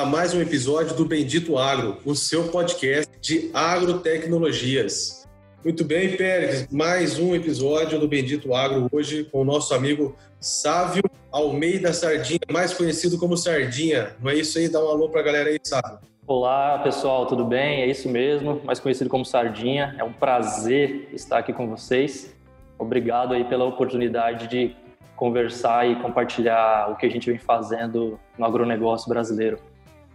A mais um episódio do Bendito Agro, o seu podcast de agrotecnologias. Muito bem, Pérez, mais um episódio do Bendito Agro hoje com o nosso amigo Sávio Almeida Sardinha, mais conhecido como Sardinha. Não é isso aí? Dá um alô para a galera aí, Sávio. Olá, pessoal, tudo bem? É isso mesmo, mais conhecido como Sardinha. É um prazer estar aqui com vocês. Obrigado aí pela oportunidade de conversar e compartilhar o que a gente vem fazendo no agronegócio brasileiro.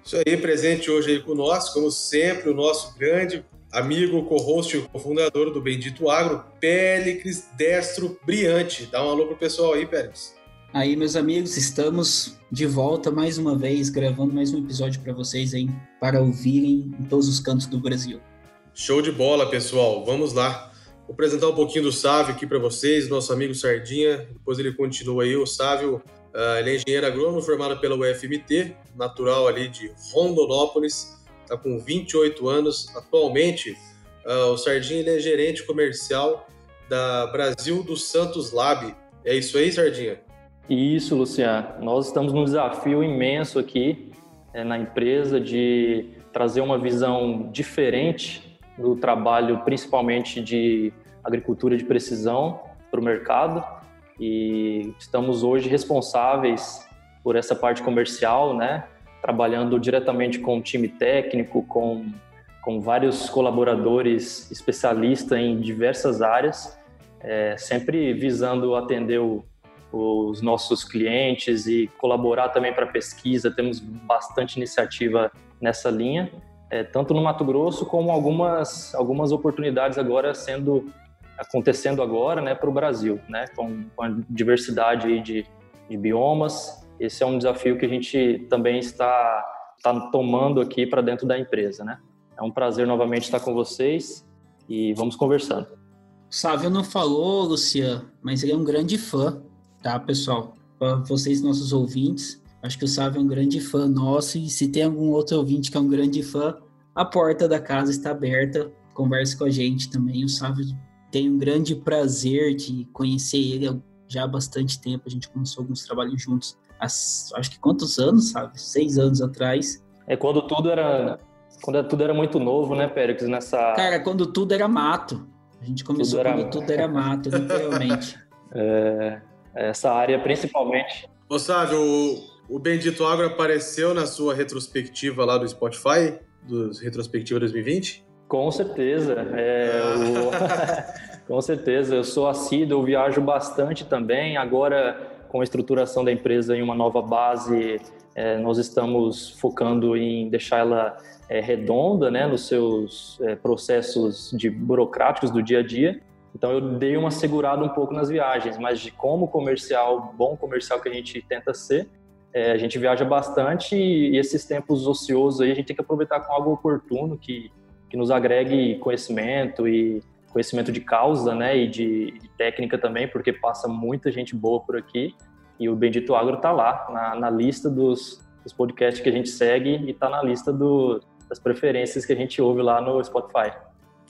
Isso aí, presente hoje aí conosco, como sempre, o nosso grande amigo, co-host e cofundador do Bendito Agro, Pélix Destro Briante. Dá um alô pro pessoal aí, Pélix. Aí, meus amigos, estamos de volta mais uma vez, gravando mais um episódio para vocês aí, para ouvirem em todos os cantos do Brasil. Show de bola, pessoal. Vamos lá. Vou apresentar um pouquinho do Sávio aqui para vocês, nosso amigo Sardinha. Depois ele continua aí. O Sávio Uh, ele é engenheiro agrônomo formado pela UFMT, natural ali de Rondonópolis, está com 28 anos. Atualmente, uh, o Sardinha ele é gerente comercial da Brasil dos Santos Lab. É isso aí, Sardinha? Isso, Luciano. Nós estamos num desafio imenso aqui é, na empresa de trazer uma visão diferente do trabalho, principalmente de agricultura de precisão, para o mercado e estamos hoje responsáveis por essa parte comercial, né? Trabalhando diretamente com o time técnico, com, com vários colaboradores especialistas em diversas áreas, é, sempre visando atender o, os nossos clientes e colaborar também para pesquisa. Temos bastante iniciativa nessa linha, é, tanto no Mato Grosso como algumas, algumas oportunidades agora sendo acontecendo agora né, para o Brasil, né, com, com a diversidade de, de, biomas. Esse é um desafio que a gente também está, está tomando aqui para dentro da empresa. Né? É um prazer novamente estar com vocês e vamos conversando. Sávio não falou, Luciano, mas ele é um grande fã, tá, pessoal? Para vocês, nossos ouvintes, acho que o Sávio é um grande fã nosso e se tem algum outro ouvinte que é um grande fã, a porta da casa está aberta. Converse com a gente também. O Sávio tenho um grande prazer de conhecer ele já há bastante tempo. A gente começou alguns trabalhos juntos há, acho que quantos anos, sabe? Seis anos atrás. É quando tudo era quando tudo era muito novo, né, Pérez? Nessa cara, quando tudo era mato. A gente começou tudo quando tudo era mato, literalmente. é, essa área principalmente. Ô, Sávio, o, o Bendito Agro apareceu na sua retrospectiva lá do Spotify, dos Retrospectiva 2020? Com certeza. É, com certeza. Eu sou assíduo, eu viajo bastante também. Agora, com a estruturação da empresa em uma nova base, é, nós estamos focando em deixar ela é, redonda né, nos seus é, processos de burocráticos do dia a dia. Então, eu dei uma segurada um pouco nas viagens, mas de como comercial, bom comercial que a gente tenta ser, é, a gente viaja bastante e esses tempos ociosos aí a gente tem que aproveitar com algo oportuno que que nos agregue conhecimento e conhecimento de causa, né, e de, de técnica também, porque passa muita gente boa por aqui e o Bendito Agro está lá na, na lista dos, dos, podcasts que a gente segue e está na lista do, das preferências que a gente ouve lá no Spotify.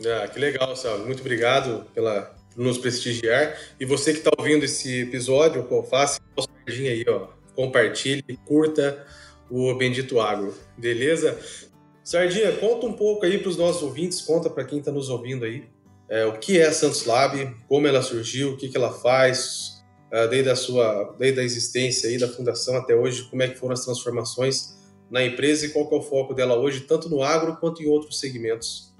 Ah, que legal, Sal. Muito obrigado pela nos prestigiar. E você que está ouvindo esse episódio, faça sardinha aí, ó. Compartilhe, curta o Bendito Agro, beleza? Sardinha, conta um pouco aí para os nossos ouvintes, conta para quem está nos ouvindo aí, é, o que é a Santos Lab, como ela surgiu, o que, que ela faz, é, desde, a sua, desde a existência aí da fundação até hoje, como é que foram as transformações na empresa e qual é o foco dela hoje, tanto no agro quanto em outros segmentos.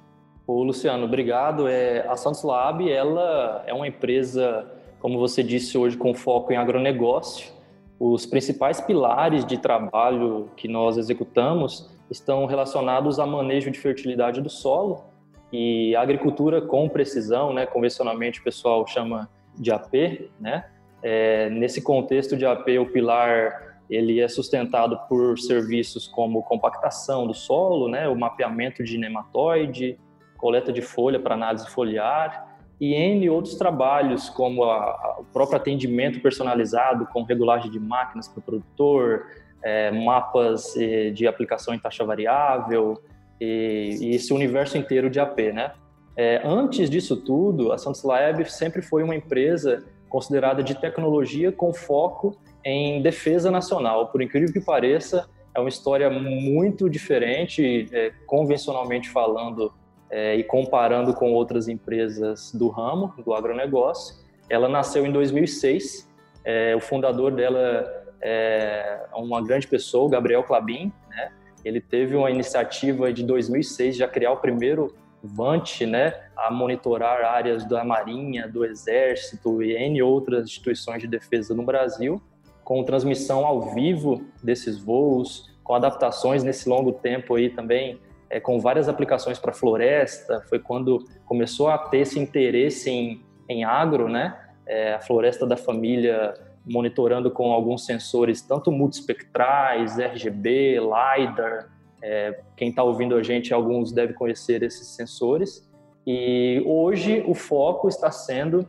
Ô, Luciano, obrigado. É, a Santos Lab ela é uma empresa, como você disse hoje, com foco em agronegócio. Os principais pilares de trabalho que nós executamos estão relacionados a manejo de fertilidade do solo e agricultura com precisão, né? Convencionalmente o pessoal chama de AP, né? É, nesse contexto de AP, o pilar ele é sustentado por serviços como compactação do solo, né, o mapeamento de nematóide, coleta de folha para análise foliar e N outros trabalhos, como a, a, o próprio atendimento personalizado com regulagem de máquinas para o produtor, é, mapas de aplicação em taxa variável e, e, esse universo inteiro de AP, né? É, antes disso tudo, a Santos Lab sempre foi uma empresa considerada de tecnologia com foco em defesa nacional. Por incrível que pareça, é uma história muito diferente, é, convencionalmente falando é, e comparando com outras empresas do ramo, do agronegócio. Ela nasceu em 2006, é, o fundador dela é uma grande pessoa, o Gabriel Clabin, né? Ele teve uma iniciativa de 2006 já criar o primeiro VANT, né, a monitorar áreas da Marinha, do Exército e N outras instituições de defesa no Brasil com transmissão ao vivo desses voos, com adaptações nesse longo tempo aí também, é, com várias aplicações para floresta. Foi quando começou a ter esse interesse em, em agro, né? É, a floresta da família monitorando com alguns sensores, tanto multispectrais, RGB, LiDAR. É, quem está ouvindo a gente, alguns deve conhecer esses sensores. E hoje o foco está sendo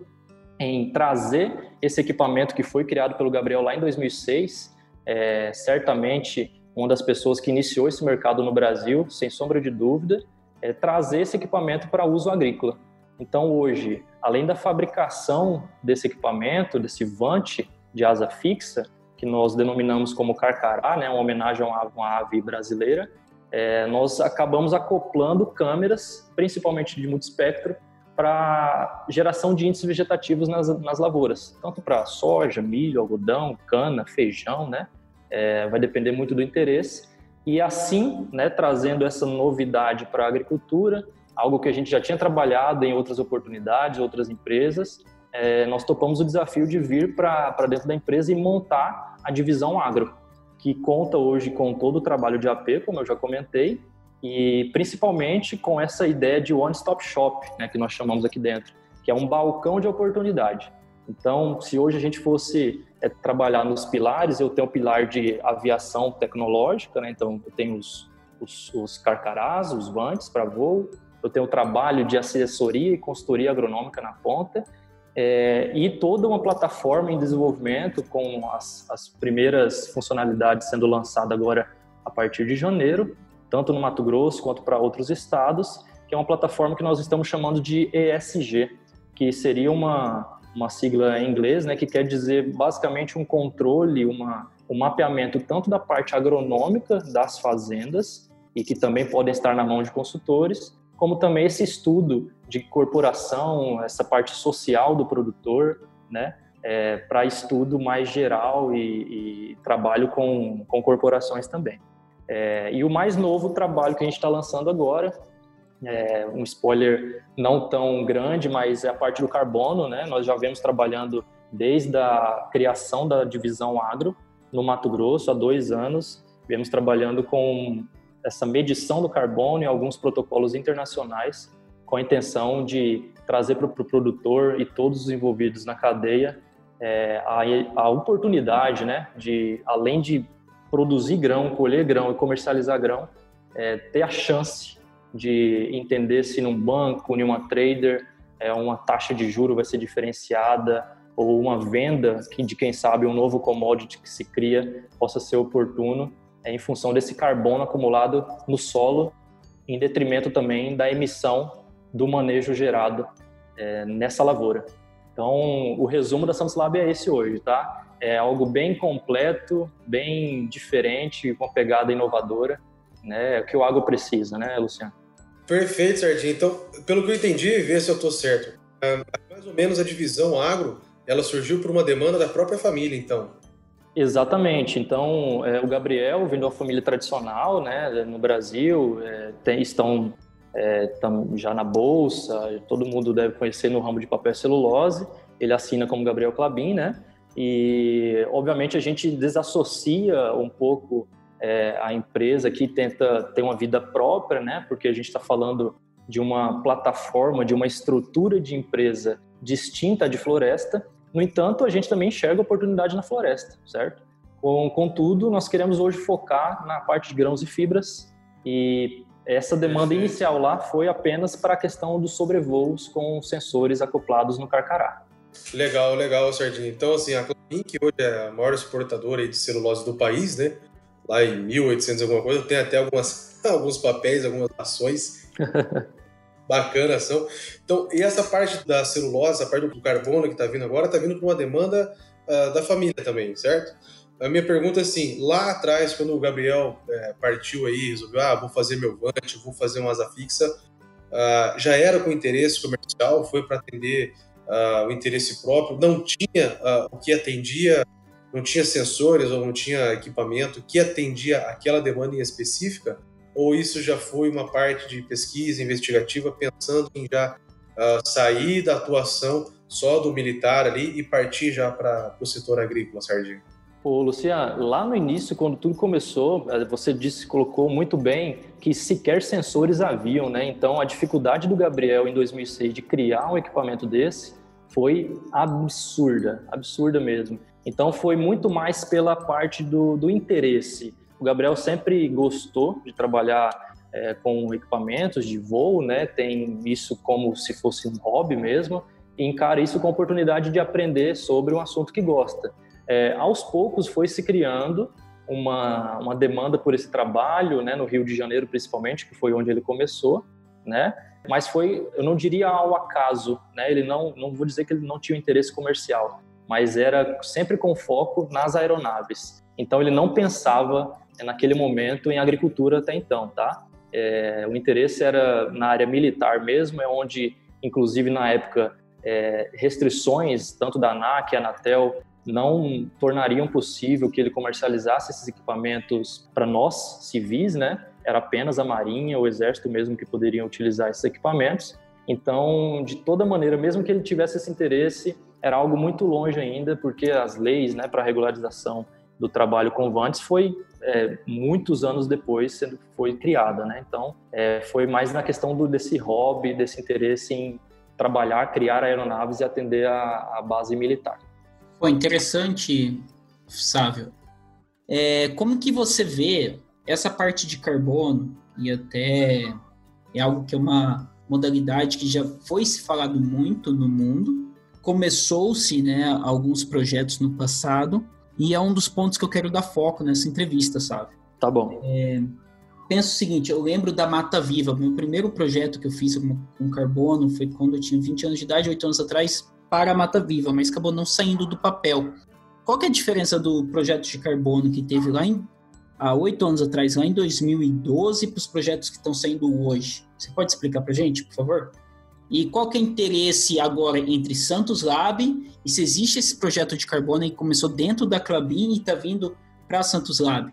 em trazer esse equipamento que foi criado pelo Gabriel lá em 2006, é, certamente uma das pessoas que iniciou esse mercado no Brasil, sem sombra de dúvida, é trazer esse equipamento para uso agrícola. Então, hoje, além da fabricação desse equipamento, desse vante de asa fixa, que nós denominamos como carcará, né, uma homenagem a uma, ave brasileira, é, nós acabamos acoplando câmeras, principalmente de multispectro, para geração de índices vegetativos nas, nas lavouras, tanto para soja, milho, algodão, cana, feijão, né? É, vai depender muito do interesse. E assim, né, trazendo essa novidade para a agricultura, algo que a gente já tinha trabalhado em outras oportunidades, outras empresas, é, nós topamos o desafio de vir para dentro da empresa e montar a divisão agro, que conta hoje com todo o trabalho de AP, como eu já comentei, e principalmente com essa ideia de one-stop shop, né, que nós chamamos aqui dentro, que é um balcão de oportunidade. Então, se hoje a gente fosse é, trabalhar nos pilares, eu tenho o pilar de aviação tecnológica, né, então eu tenho os, os, os carcarás, os vantes para voo, eu tenho o trabalho de assessoria e consultoria agronômica na ponta, é, e toda uma plataforma em desenvolvimento com as, as primeiras funcionalidades sendo lançadas agora a partir de janeiro, tanto no Mato Grosso quanto para outros estados, que é uma plataforma que nós estamos chamando de ESG, que seria uma, uma sigla em inglês, né, que quer dizer basicamente um controle, uma, um mapeamento tanto da parte agronômica das fazendas, e que também podem estar na mão de consultores, como também esse estudo de corporação, essa parte social do produtor, né, é, para estudo mais geral e, e trabalho com, com corporações também. É, e o mais novo trabalho que a gente está lançando agora, é um spoiler não tão grande, mas é a parte do carbono, né? Nós já vemos trabalhando desde a criação da divisão agro no Mato Grosso há dois anos, viemos trabalhando com essa medição do carbono e alguns protocolos internacionais com a intenção de trazer para o pro produtor e todos os envolvidos na cadeia é, a, a oportunidade, né, de além de produzir grão, colher grão e comercializar grão, é, ter a chance de entender se num banco, em uma trader, é, uma taxa de juro vai ser diferenciada ou uma venda de quem sabe um novo commodity que se cria possa ser oportuno em função desse carbono acumulado no solo, em detrimento também da emissão do manejo gerado é, nessa lavoura. Então, o resumo da Santos Lab é esse hoje, tá? é algo bem completo, bem diferente, com uma pegada inovadora, né? É o que o agro precisa, né, Luciano? Perfeito, Sardinha. Então, pelo que eu entendi, ver se eu estou certo. É, mais ou menos a divisão agro, ela surgiu por uma demanda da própria família, então. Exatamente. Então, é, o Gabriel, vindo de uma família tradicional, né, no Brasil, é, tem, estão é, já na bolsa, todo mundo deve conhecer no ramo de papel e celulose. Ele assina como Gabriel Clabin, né? E, obviamente, a gente desassocia um pouco é, a empresa que tenta ter uma vida própria, né? Porque a gente está falando de uma plataforma, de uma estrutura de empresa distinta de floresta. No entanto, a gente também enxerga oportunidade na floresta, certo? Contudo, nós queremos hoje focar na parte de grãos e fibras e essa demanda inicial lá foi apenas para a questão dos sobrevoos com sensores acoplados no carcará. Legal, legal, Sardinha. Então, assim, a Clabin, que hoje é a maior exportadora de celulose do país, né? Lá em 1800 alguma coisa, tem até algumas, alguns papéis, algumas ações bacanas são. Então, e essa parte da celulose, a parte do carbono que está vindo agora, está vindo com uma demanda uh, da família também, certo? A minha pergunta é assim, lá atrás, quando o Gabriel é, partiu aí, resolveu, ah, vou fazer meu vante, vou fazer uma asa fixa, uh, já era com interesse comercial, foi para atender uh, o interesse próprio, não tinha o que atendia, não tinha sensores ou não tinha equipamento que atendia aquela demanda em específica, ou isso já foi uma parte de pesquisa investigativa pensando em já sair da atuação só do militar ali e partir já para o setor agrícola, Sardinha? Ô, Luciano, lá no início, quando tudo começou, eh, você disse, colocou muito bem que sequer sensores haviam, né? Então, a dificuldade do Gabriel em 2006 de criar um equipamento desse foi absurda, absurda mesmo. Então, foi muito mais pela parte do, do interesse. O Gabriel sempre gostou de trabalhar é, com equipamentos de voo, né? Tem isso como se fosse um hobby mesmo, e encara isso com a oportunidade de aprender sobre um assunto que gosta é, aos poucos foi se criando uma, uma demanda por esse trabalho, né, no Rio de Janeiro principalmente, que foi onde ele começou, né? Mas foi, eu não diria ao acaso, né? Ele não, não vou dizer que ele não tinha interesse comercial, mas era sempre com foco nas aeronaves. Então ele não pensava naquele momento em agricultura até então, tá? É, o interesse era na área militar mesmo, é onde, inclusive na época, é, restrições tanto da ANAC, Anatel não tornariam possível que ele comercializasse esses equipamentos para nós, civis, né? Era apenas a Marinha, o Exército mesmo que poderiam utilizar esses equipamentos. Então, de toda maneira, mesmo que ele tivesse esse interesse, era algo muito longe ainda, porque as leis né, para regularização do trabalho com vantes foi é, muitos anos depois sendo foi criada, né? Então, é, foi mais na questão do, desse hobby, desse interesse em trabalhar, criar aeronaves e atender a, a base militar. Pô, interessante, Sávio. É, como que você vê essa parte de carbono e até é algo que é uma modalidade que já foi se falado muito no mundo. Começou-se, né, alguns projetos no passado e é um dos pontos que eu quero dar foco nessa entrevista, sabe? Tá bom. É, penso o seguinte, eu lembro da Mata Viva, meu primeiro projeto que eu fiz com, com carbono foi quando eu tinha 20 anos de idade, 8 anos atrás, para a Mata Viva, mas acabou não saindo do papel. Qual é a diferença do projeto de carbono que teve lá em, há oito anos atrás, lá em 2012, para os projetos que estão saindo hoje? Você pode explicar para a gente, por favor? E qual que é o interesse agora entre Santos Lab e se existe esse projeto de carbono que começou dentro da Clabin e está vindo para Santos Lab?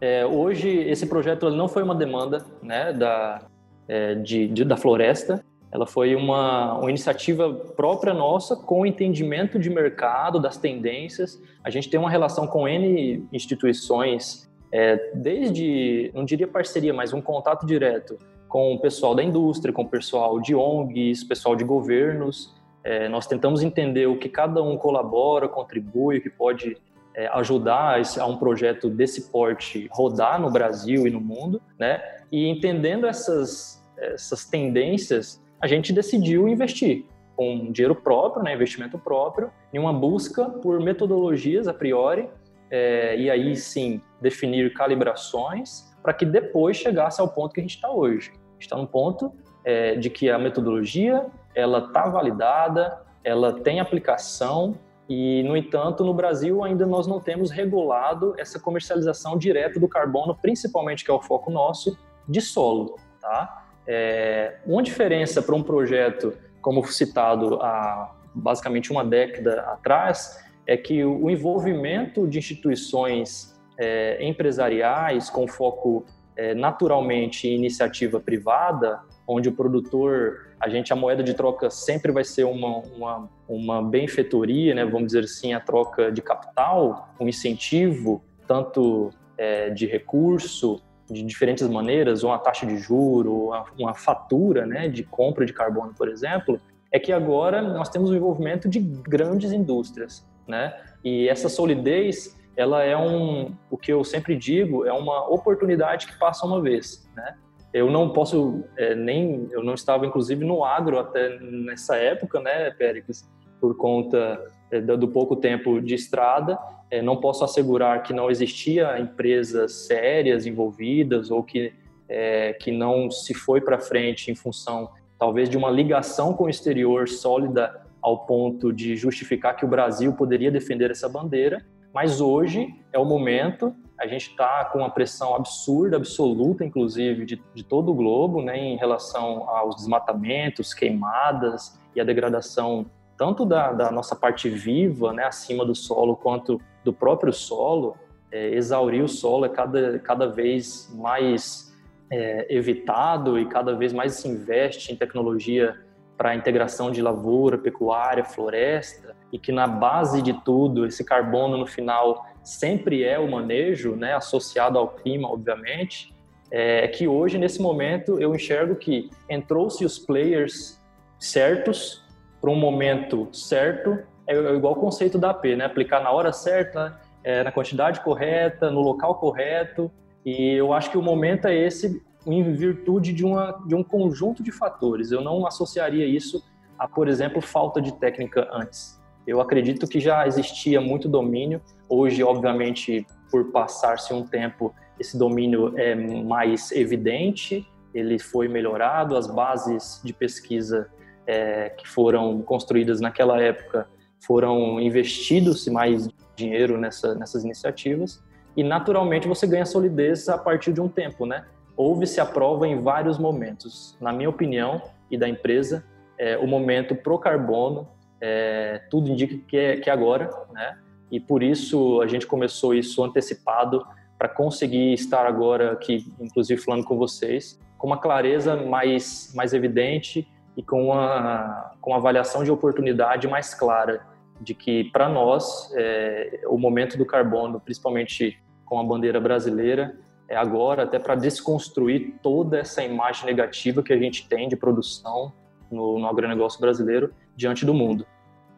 É, hoje esse projeto não foi uma demanda né, da, é, de, de, da floresta, ela foi uma, uma iniciativa própria nossa com entendimento de mercado, das tendências. A gente tem uma relação com N instituições, é, desde, não diria parceria, mas um contato direto com o pessoal da indústria, com o pessoal de ONGs, pessoal de governos. É, nós tentamos entender o que cada um colabora, contribui, o que pode é, ajudar a um projeto desse porte rodar no Brasil e no mundo, né? E entendendo essas, essas tendências, a gente decidiu investir com dinheiro próprio, né, investimento próprio, em uma busca por metodologias a priori, é, e aí sim definir calibrações para que depois chegasse ao ponto que a gente está hoje. Está no ponto é, de que a metodologia ela está validada, ela tem aplicação e, no entanto, no Brasil ainda nós não temos regulado essa comercialização direta do carbono, principalmente que é o foco nosso, de solo, tá? É, uma diferença para um projeto, como citado há basicamente uma década atrás, é que o envolvimento de instituições é, empresariais com foco é, naturalmente iniciativa privada, onde o produtor, a gente a moeda de troca sempre vai ser uma, uma, uma benfeitoria, né, vamos dizer assim, a troca de capital, um incentivo tanto é, de recurso de diferentes maneiras, uma taxa de juro, uma, uma fatura né, de compra de carbono, por exemplo, é que agora nós temos o envolvimento de grandes indústrias, né? E essa solidez ela é um, o que eu sempre digo, é uma oportunidade que passa uma vez, né? Eu não posso é, nem, eu não estava inclusive no agro até nessa época, né, Péricles, por conta é, do pouco tempo de estrada, é, não posso assegurar que não existia empresas sérias envolvidas ou que é, que não se foi para frente em função talvez de uma ligação com o exterior sólida ao ponto de justificar que o Brasil poderia defender essa bandeira. Mas hoje é o momento, a gente está com uma pressão absurda, absoluta, inclusive, de, de todo o globo, né, em relação aos desmatamentos, queimadas e a degradação tanto da, da nossa parte viva, né, acima do solo, quanto do próprio solo. É, exaurir o solo é cada, cada vez mais é, evitado e cada vez mais se investe em tecnologia para integração de lavoura, pecuária, floresta, e que na base de tudo, esse carbono no final sempre é o manejo, né, associado ao clima, obviamente, é que hoje, nesse momento, eu enxergo que entrou-se os players certos para um momento certo, é igual o conceito da AP, né, aplicar na hora certa, é, na quantidade correta, no local correto, e eu acho que o momento é esse em virtude de, uma, de um conjunto de fatores. Eu não associaria isso a, por exemplo, falta de técnica antes. Eu acredito que já existia muito domínio. Hoje, obviamente, por passar-se um tempo, esse domínio é mais evidente, ele foi melhorado, as bases de pesquisa é, que foram construídas naquela época foram investidos mais dinheiro nessa, nessas iniciativas e naturalmente você ganha solidez a partir de um tempo, né? houve-se a prova em vários momentos. Na minha opinião e da empresa, é, o momento pro carbono, é, tudo indica que é, que é agora, né? E por isso a gente começou isso antecipado para conseguir estar agora aqui, inclusive falando com vocês, com uma clareza mais, mais evidente e com uma, com uma avaliação de oportunidade mais clara de que para nós é, o momento do carbono, principalmente com a bandeira brasileira, é agora, até para desconstruir toda essa imagem negativa que a gente tem de produção no, no agronegócio brasileiro diante do mundo.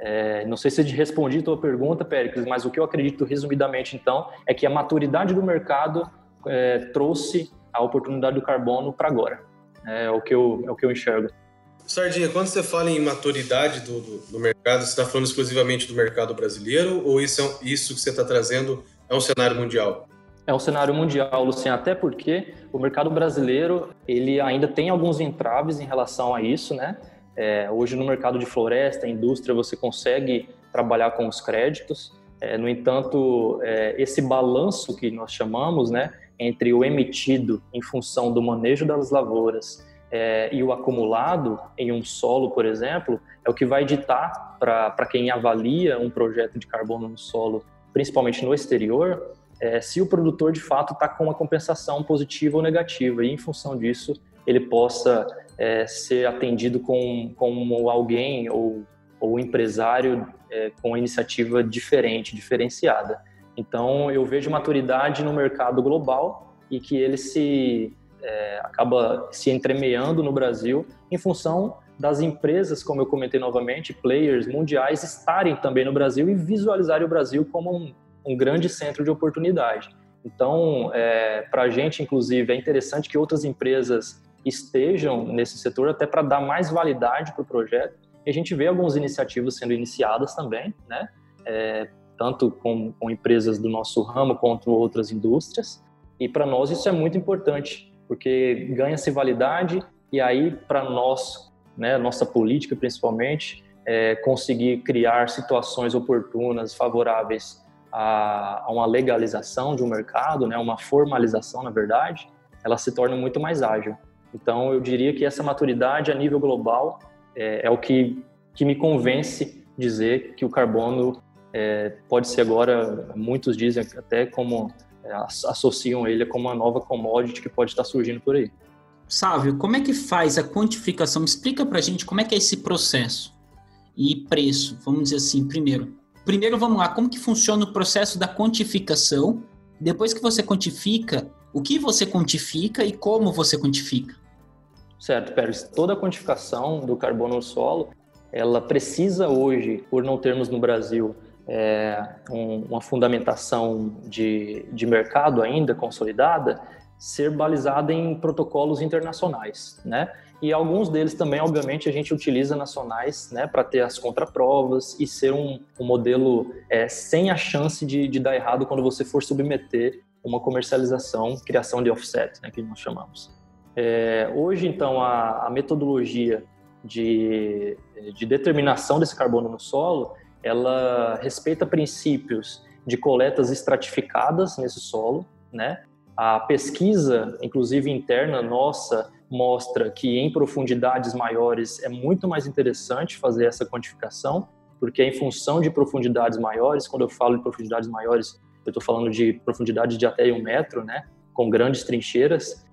É, não sei se eu respondi a tua pergunta, Péricles, mas o que eu acredito resumidamente, então, é que a maturidade do mercado é, trouxe a oportunidade do carbono para agora. É, é, o que eu, é o que eu enxergo. Sardinha, quando você fala em maturidade do, do, do mercado, você está falando exclusivamente do mercado brasileiro ou isso, é, isso que você está trazendo é um cenário mundial? É um cenário mundial, Luciano, até porque o mercado brasileiro ele ainda tem alguns entraves em relação a isso, né? É, hoje no mercado de floresta, indústria, você consegue trabalhar com os créditos. É, no entanto, é, esse balanço que nós chamamos, né, entre o emitido em função do manejo das lavouras é, e o acumulado em um solo, por exemplo, é o que vai ditar para quem avalia um projeto de carbono no solo, principalmente no exterior, é, se o produtor de fato está com uma compensação positiva ou negativa, e em função disso ele possa é, ser atendido com, como alguém ou, ou empresário é, com iniciativa diferente, diferenciada. Então eu vejo maturidade no mercado global e que ele se é, acaba se entremeando no Brasil em função das empresas, como eu comentei novamente, players mundiais estarem também no Brasil e visualizarem o Brasil como um, um grande centro de oportunidade. Então, é, para a gente, inclusive, é interessante que outras empresas estejam nesse setor até para dar mais validade para o projeto. E a gente vê algumas iniciativas sendo iniciadas também, né? É, tanto com, com, empresas do nosso ramo quanto outras indústrias. E para nós isso é muito importante, porque ganha-se validade e aí para nós, né, nossa política principalmente, é, conseguir criar situações oportunas, favoráveis a, a uma legalização de um mercado, né, uma formalização, na verdade, ela se torna muito mais ágil. Então, eu diria que essa maturidade a nível global é, é o que, que me convence dizer que o carbono é, pode ser agora, muitos dizem até como é, associam ele como uma nova commodity que pode estar surgindo por aí. Sávio, como é que faz a quantificação? Explica para a gente como é que é esse processo e preço. Vamos dizer assim, primeiro, Primeiro, vamos lá, como que funciona o processo da quantificação? Depois que você quantifica, o que você quantifica e como você quantifica? Certo, Pérez. Toda a quantificação do carbono no solo, ela precisa hoje, por não termos no Brasil é, um, uma fundamentação de, de mercado ainda consolidada, ser balizada em protocolos internacionais, né? E alguns deles também, obviamente, a gente utiliza nacionais, né, para ter as contraprovas e ser um, um modelo é, sem a chance de, de, dar errado quando você for submeter uma comercialização, criação de offset, né, que nós chamamos. É, hoje, então, a, a metodologia de, de determinação desse carbono no solo, ela respeita princípios de coletas estratificadas nesse solo, né? A pesquisa, inclusive interna nossa, mostra que em profundidades maiores é muito mais interessante fazer essa quantificação, porque em função de profundidades maiores, quando eu falo de profundidades maiores, eu estou falando de profundidade de até um metro, né? Com grandes trincheiras,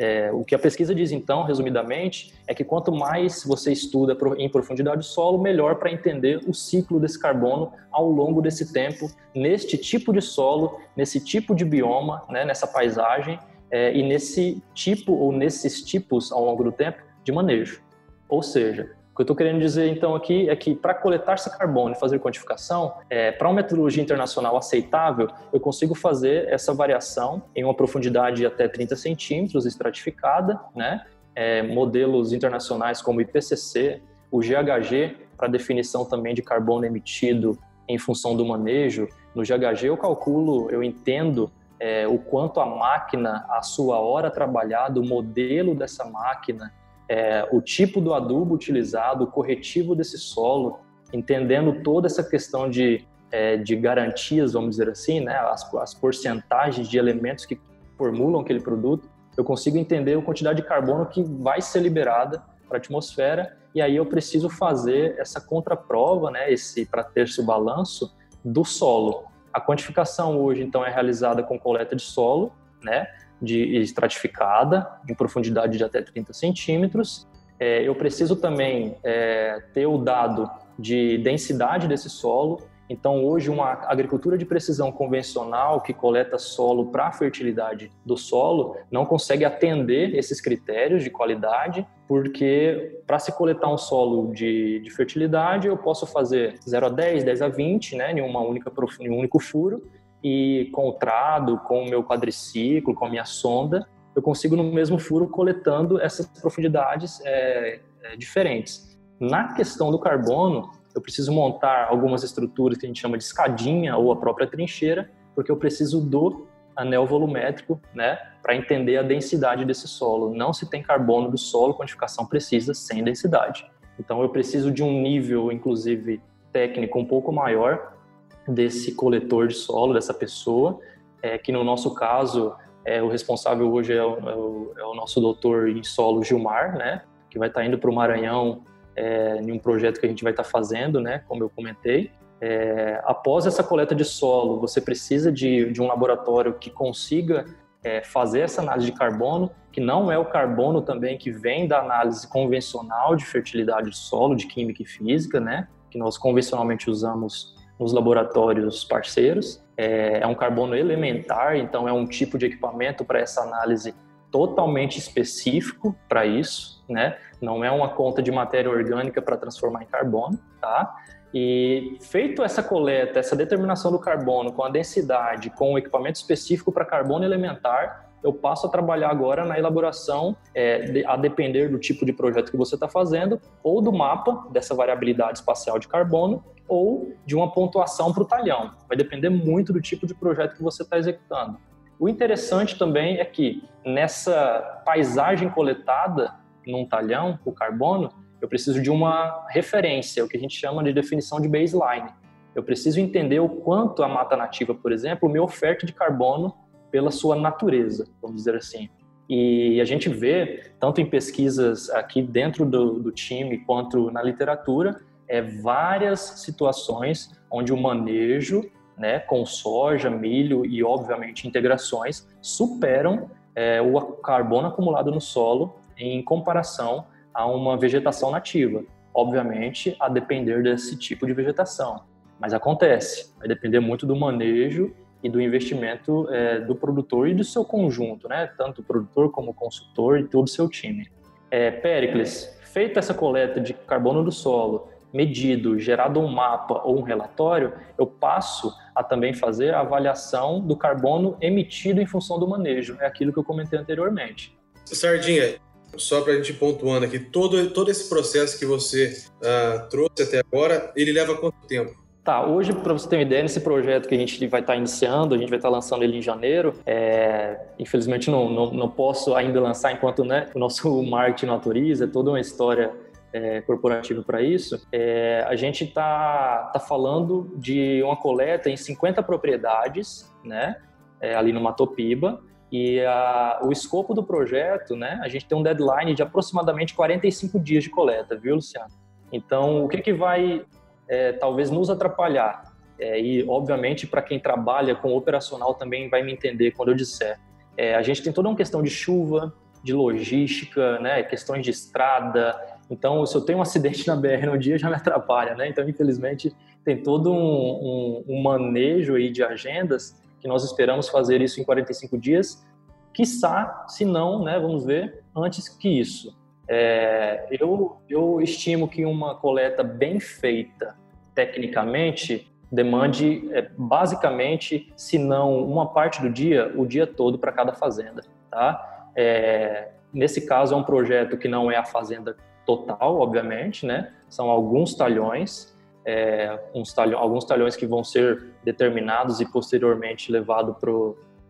é, o que a pesquisa diz, então, resumidamente, é que quanto mais você estuda em profundidade do solo, melhor para entender o ciclo desse carbono ao longo desse tempo, neste tipo de solo, nesse tipo de bioma, né, nessa paisagem é, e nesse tipo ou nesses tipos ao longo do tempo de manejo. Ou seja, que eu estou querendo dizer então aqui é que para coletar esse carbono e fazer quantificação, é, para uma metodologia internacional aceitável, eu consigo fazer essa variação em uma profundidade de até 30 centímetros estratificada, né? É, modelos internacionais como o IPCC, o GHG, para definição também de carbono emitido em função do manejo. No GHG eu calculo, eu entendo é, o quanto a máquina, a sua hora trabalhada, o modelo dessa máquina, é, o tipo do adubo utilizado, o corretivo desse solo, entendendo toda essa questão de, é, de garantias, vamos dizer assim, né, as, as porcentagens de elementos que formulam aquele produto, eu consigo entender a quantidade de carbono que vai ser liberada para a atmosfera e aí eu preciso fazer essa contraprova, né, esse para ter esse balanço do solo. A quantificação hoje então é realizada com coleta de solo, né, de estratificada, em profundidade de até 30 centímetros. É, eu preciso também é, ter o dado de densidade desse solo. Então, hoje, uma agricultura de precisão convencional que coleta solo para a fertilidade do solo não consegue atender esses critérios de qualidade, porque para se coletar um solo de, de fertilidade, eu posso fazer 0 a 10, 10 a 20, né, em, uma única, em um único furo, e com o trado, com o meu quadriciclo, com a minha sonda, eu consigo no mesmo furo coletando essas profundidades é, é, diferentes. Na questão do carbono, eu preciso montar algumas estruturas que a gente chama de escadinha ou a própria trincheira, porque eu preciso do anel volumétrico, né, para entender a densidade desse solo. Não se tem carbono do solo, quantificação precisa sem densidade. Então eu preciso de um nível, inclusive técnico, um pouco maior desse coletor de solo, dessa pessoa, é, que no nosso caso, é, o responsável hoje é o, é o, é o nosso doutor em solo Gilmar, né, que vai estar tá indo para o Maranhão é, em um projeto que a gente vai estar tá fazendo, né, como eu comentei. É, após essa coleta de solo, você precisa de, de um laboratório que consiga é, fazer essa análise de carbono, que não é o carbono também que vem da análise convencional de fertilidade do solo, de química e física, né, que nós convencionalmente usamos nos laboratórios parceiros. É, é um carbono elementar, então é um tipo de equipamento para essa análise totalmente específico para isso, né? Não é uma conta de matéria orgânica para transformar em carbono, tá? E feito essa coleta, essa determinação do carbono com a densidade, com o equipamento específico para carbono elementar, eu passo a trabalhar agora na elaboração, é, de, a depender do tipo de projeto que você está fazendo, ou do mapa dessa variabilidade espacial de carbono, ou de uma pontuação para o talhão. Vai depender muito do tipo de projeto que você está executando. O interessante também é que nessa paisagem coletada num talhão, o carbono, eu preciso de uma referência, o que a gente chama de definição de baseline. Eu preciso entender o quanto a mata nativa, por exemplo, me oferta de carbono pela sua natureza, vamos dizer assim. E a gente vê, tanto em pesquisas aqui dentro do, do time quanto na literatura, é, várias situações onde o manejo né, com soja, milho e, obviamente, integrações superam é, o carbono acumulado no solo em comparação a uma vegetação nativa. Obviamente, a depender desse tipo de vegetação. Mas acontece, vai depender muito do manejo e do investimento é, do produtor e do seu conjunto, né? tanto o produtor como o consultor e todo o seu time. É, Pericles, feita essa coleta de carbono do solo, medido, gerado um mapa ou um relatório, eu passo a também fazer a avaliação do carbono emitido em função do manejo. É aquilo que eu comentei anteriormente. Sardinha, só para a gente pontuando aqui, todo, todo esse processo que você uh, trouxe até agora, ele leva quanto tempo? Tá, hoje, para você ter uma ideia, nesse projeto que a gente vai estar tá iniciando, a gente vai estar tá lançando ele em janeiro. É, infelizmente, não, não, não, posso ainda lançar enquanto né, o nosso marketing não autoriza, é toda uma história é, corporativa para isso. É, a gente está tá falando de uma coleta em 50 propriedades, né, é, ali no Matopiba, e a, o escopo do projeto, né, a gente tem um deadline de aproximadamente 45 dias de coleta, viu, Luciano? Então, o que, que vai é, talvez nos atrapalhar? É, e, obviamente, para quem trabalha com operacional também vai me entender quando eu disser. É, a gente tem toda uma questão de chuva, de logística, né, questões de estrada. Então, se eu tenho um acidente na BR no dia, já me atrapalha, né? Então, infelizmente, tem todo um, um, um manejo aí de agendas que nós esperamos fazer isso em 45 dias, quiçá, se não, né, vamos ver, antes que isso. É, eu, eu estimo que uma coleta bem feita tecnicamente demande é, basicamente, se não uma parte do dia, o dia todo para cada fazenda, tá? É, nesse caso é um projeto que não é a fazenda total, obviamente, né? São alguns talhões, é, talhões, alguns talhões que vão ser determinados e posteriormente levados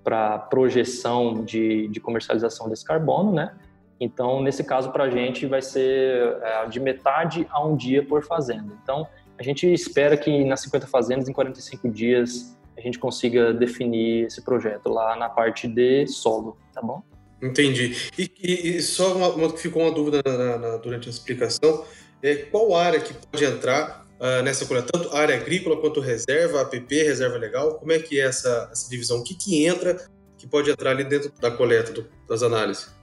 para projeção de, de comercialização desse carbono, né? Então, nesse caso, para a gente vai ser é, de metade a um dia por fazenda. Então, a gente espera que nas 50 fazendas, em 45 dias, a gente consiga definir esse projeto lá na parte de solo, tá bom? Entendi. E, e, e só uma, uma, ficou uma dúvida na, na, durante a explicação, é qual área que pode entrar uh, nessa coleta? Tanto área agrícola quanto reserva, APP, reserva legal? Como é que é essa, essa divisão? O que, que entra, que pode entrar ali dentro da coleta, do, das análises?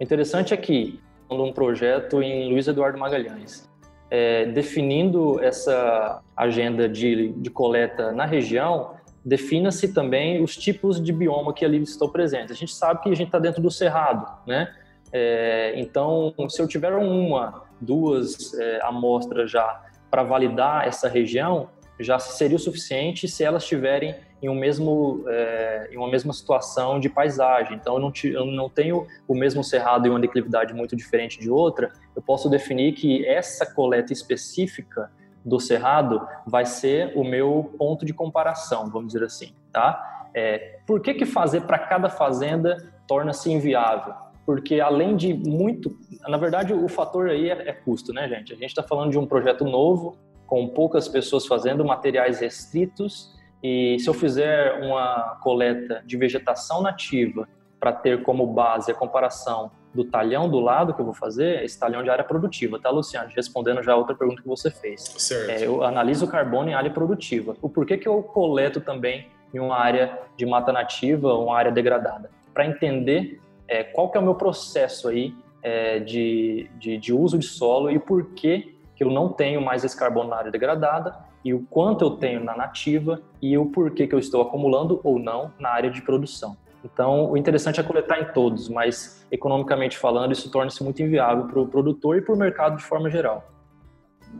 Interessante é que, um projeto em Luiz Eduardo Magalhães, é, definindo essa agenda de, de coleta na região, defina-se também os tipos de bioma que ali estão presentes. A gente sabe que a gente está dentro do cerrado, né? É, então, se eu tiver uma, duas é, amostras já para validar essa região, já seria o suficiente se elas estiverem em, um mesmo, é, em uma mesma situação de paisagem. Então, eu não, te, eu não tenho o mesmo cerrado em uma declividade muito diferente de outra, eu posso definir que essa coleta específica do cerrado vai ser o meu ponto de comparação, vamos dizer assim, tá? É, por que, que fazer para cada fazenda torna-se inviável? Porque além de muito, na verdade o fator aí é, é custo, né, gente? A gente está falando de um projeto novo, com poucas pessoas fazendo, materiais restritos, e se eu fizer uma coleta de vegetação nativa para ter como base a comparação do talhão do lado que eu vou fazer, esse talhão de área produtiva, tá, Luciano? Respondendo já a outra pergunta que você fez. Certo. É, eu analiso o carbono em área produtiva. O porquê que eu coleto também em uma área de mata nativa, uma área degradada? Para entender é, qual que é o meu processo aí é, de, de, de uso de solo e por que que eu não tenho mais esse carbono na área degradada e o quanto eu tenho na nativa e o porquê que eu estou acumulando ou não na área de produção. Então, o interessante é coletar em todos, mas economicamente falando, isso torna-se muito inviável para o produtor e para o mercado de forma geral.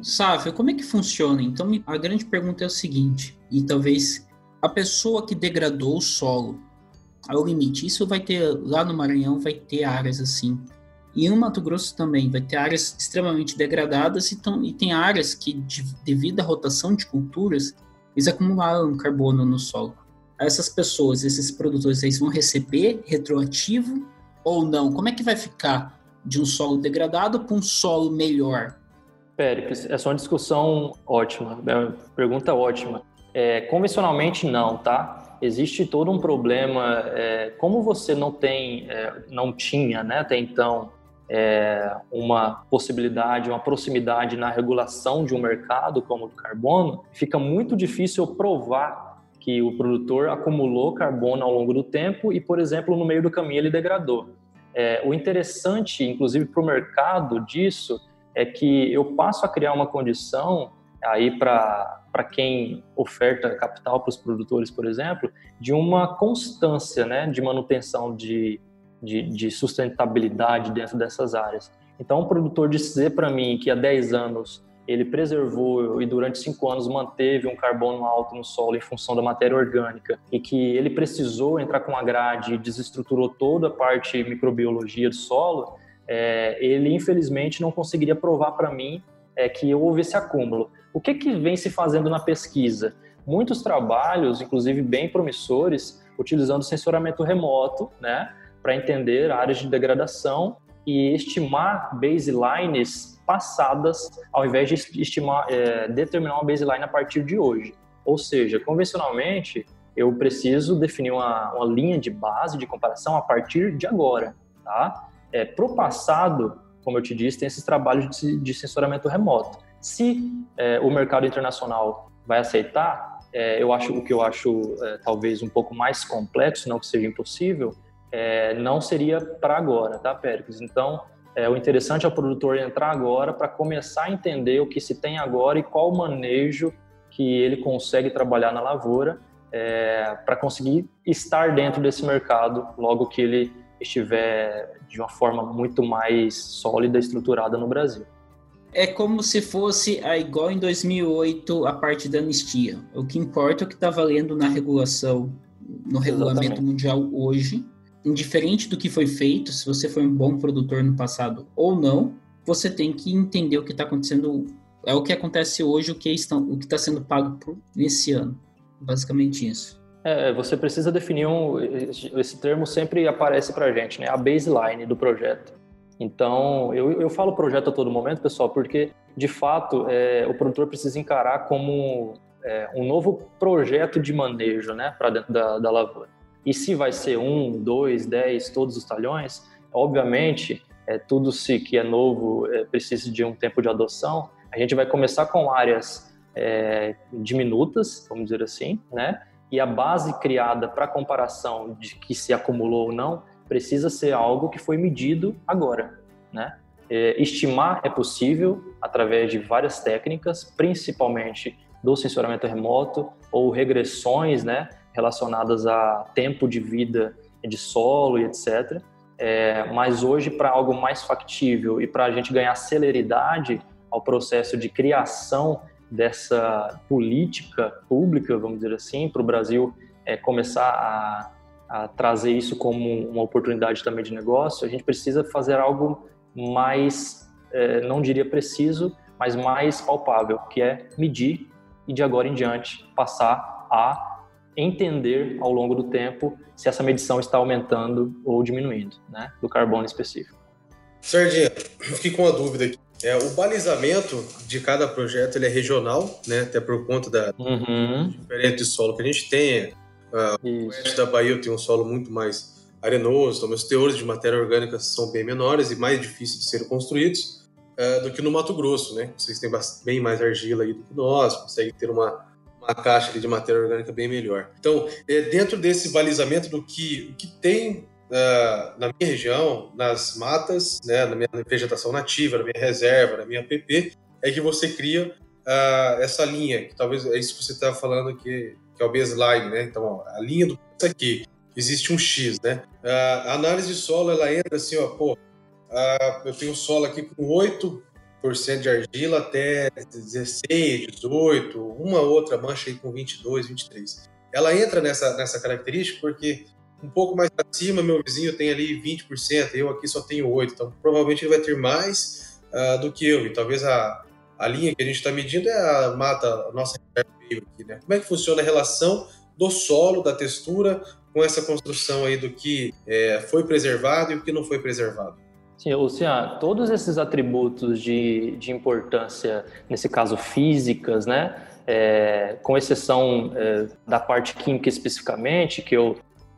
Sávio, como é que funciona? Então, a grande pergunta é o seguinte, e talvez a pessoa que degradou o solo ao limite, isso vai ter lá no Maranhão, vai ter áreas assim. E no Mato Grosso também vai ter áreas extremamente degradadas e, tão, e tem áreas que, de, devido à rotação de culturas, eles acumularam carbono no solo essas pessoas, esses produtores, eles vão receber retroativo ou não? Como é que vai ficar de um solo degradado para um solo melhor? Péricles, essa é uma discussão ótima, é pergunta ótima. É, convencionalmente não, tá? Existe todo um problema, é, como você não tem, é, não tinha, né, até então, é, uma possibilidade, uma proximidade na regulação de um mercado como o do carbono, fica muito difícil provar que o produtor acumulou carbono ao longo do tempo e, por exemplo, no meio do caminho ele degradou. É, o interessante, inclusive para o mercado disso, é que eu passo a criar uma condição aí para quem oferta capital para os produtores, por exemplo, de uma constância né, de manutenção de, de, de sustentabilidade dentro dessas áreas. Então, o produtor dizer para mim que há 10 anos ele preservou e durante cinco anos manteve um carbono alto no solo em função da matéria orgânica e que ele precisou entrar com a grade e desestruturou toda a parte microbiologia do solo, é, ele infelizmente não conseguiria provar para mim é, que houve esse acúmulo. O que, que vem se fazendo na pesquisa? Muitos trabalhos, inclusive bem promissores, utilizando sensoramento remoto, né, para entender áreas de degradação e estimar baselines passadas, ao invés de estimar, é, determinar uma baseline a partir de hoje. Ou seja, convencionalmente, eu preciso definir uma, uma linha de base de comparação a partir de agora, tá? É, pro passado, como eu te disse, tem esses trabalhos de, de sensoramento remoto. Se é, o mercado internacional vai aceitar, é, eu acho o que eu acho é, talvez um pouco mais complexo, não que seja impossível, é, não seria para agora, tá, Péricles? Então, é, o interessante é o produtor entrar agora para começar a entender o que se tem agora e qual o manejo que ele consegue trabalhar na lavoura é, para conseguir estar dentro desse mercado logo que ele estiver de uma forma muito mais sólida e estruturada no Brasil. É como se fosse a igual em 2008 a parte da anistia. O que importa é o que está valendo na regulação, no regulamento Exatamente. mundial hoje, indiferente do que foi feito, se você foi um bom produtor no passado ou não, você tem que entender o que está acontecendo. É o que acontece hoje, o que está, está sendo pago por, nesse ano. Basicamente isso. É, você precisa definir um. Esse termo sempre aparece para gente, né? A baseline do projeto. Então, eu, eu falo projeto a todo momento, pessoal, porque de fato é, o produtor precisa encarar como é, um novo projeto de manejo, né, para dentro da, da lavoura. E se vai ser um, dois, dez, todos os talhões, obviamente, é, tudo se que é novo é, precisa de um tempo de adoção. A gente vai começar com áreas é, diminutas, vamos dizer assim, né? E a base criada para comparação de que se acumulou ou não precisa ser algo que foi medido agora, né? É, estimar é possível através de várias técnicas, principalmente do sensoramento remoto ou regressões, né? Relacionadas a tempo de vida de solo e etc. É, mas hoje, para algo mais factível e para a gente ganhar celeridade ao processo de criação dessa política pública, vamos dizer assim, para o Brasil é, começar a, a, trazer isso como uma oportunidade também de negócio, a gente precisa fazer algo mais, é, não diria preciso, mas mais palpável, que é medir e de agora em diante passar a entender ao longo do tempo se essa medição está aumentando ou diminuindo, né, do carbono específico. Sardinha, fiquei com uma dúvida aqui. É, o balizamento de cada projeto ele é regional, né, até por conta da uhum. diferente solo que a gente tem. Uh, o oeste da Bahia tem um solo muito mais arenoso, então os teores de matéria orgânica são bem menores e mais difíceis de serem construídos uh, do que no Mato Grosso, né? Vocês têm bem mais argila aí do que nós, conseguem ter uma uma caixa de matéria orgânica bem melhor. Então, é dentro desse balizamento do que, o que tem uh, na minha região, nas matas, né, na minha vegetação nativa, na minha reserva, na minha PP, é que você cria uh, essa linha, que talvez é isso que você está falando que, que é o baseline, né? Então, ó, a linha do isso aqui, existe um X, né? Uh, a análise de solo, ela entra assim, ó, pô, eu tenho solo aqui com 8 de argila até 16, 18, uma outra mancha aí com 22, 23. Ela entra nessa, nessa característica porque um pouco mais acima, meu vizinho tem ali 20%, eu aqui só tenho 8%, então provavelmente ele vai ter mais uh, do que eu, e talvez a, a linha que a gente está medindo é a mata, a nossa aqui, né? Como é que funciona a relação do solo, da textura, com essa construção aí do que é, foi preservado e o que não foi preservado? Sim, Luciano, todos esses atributos de, de importância, nesse caso físicas, né, é, com exceção é, da parte química especificamente, que eu,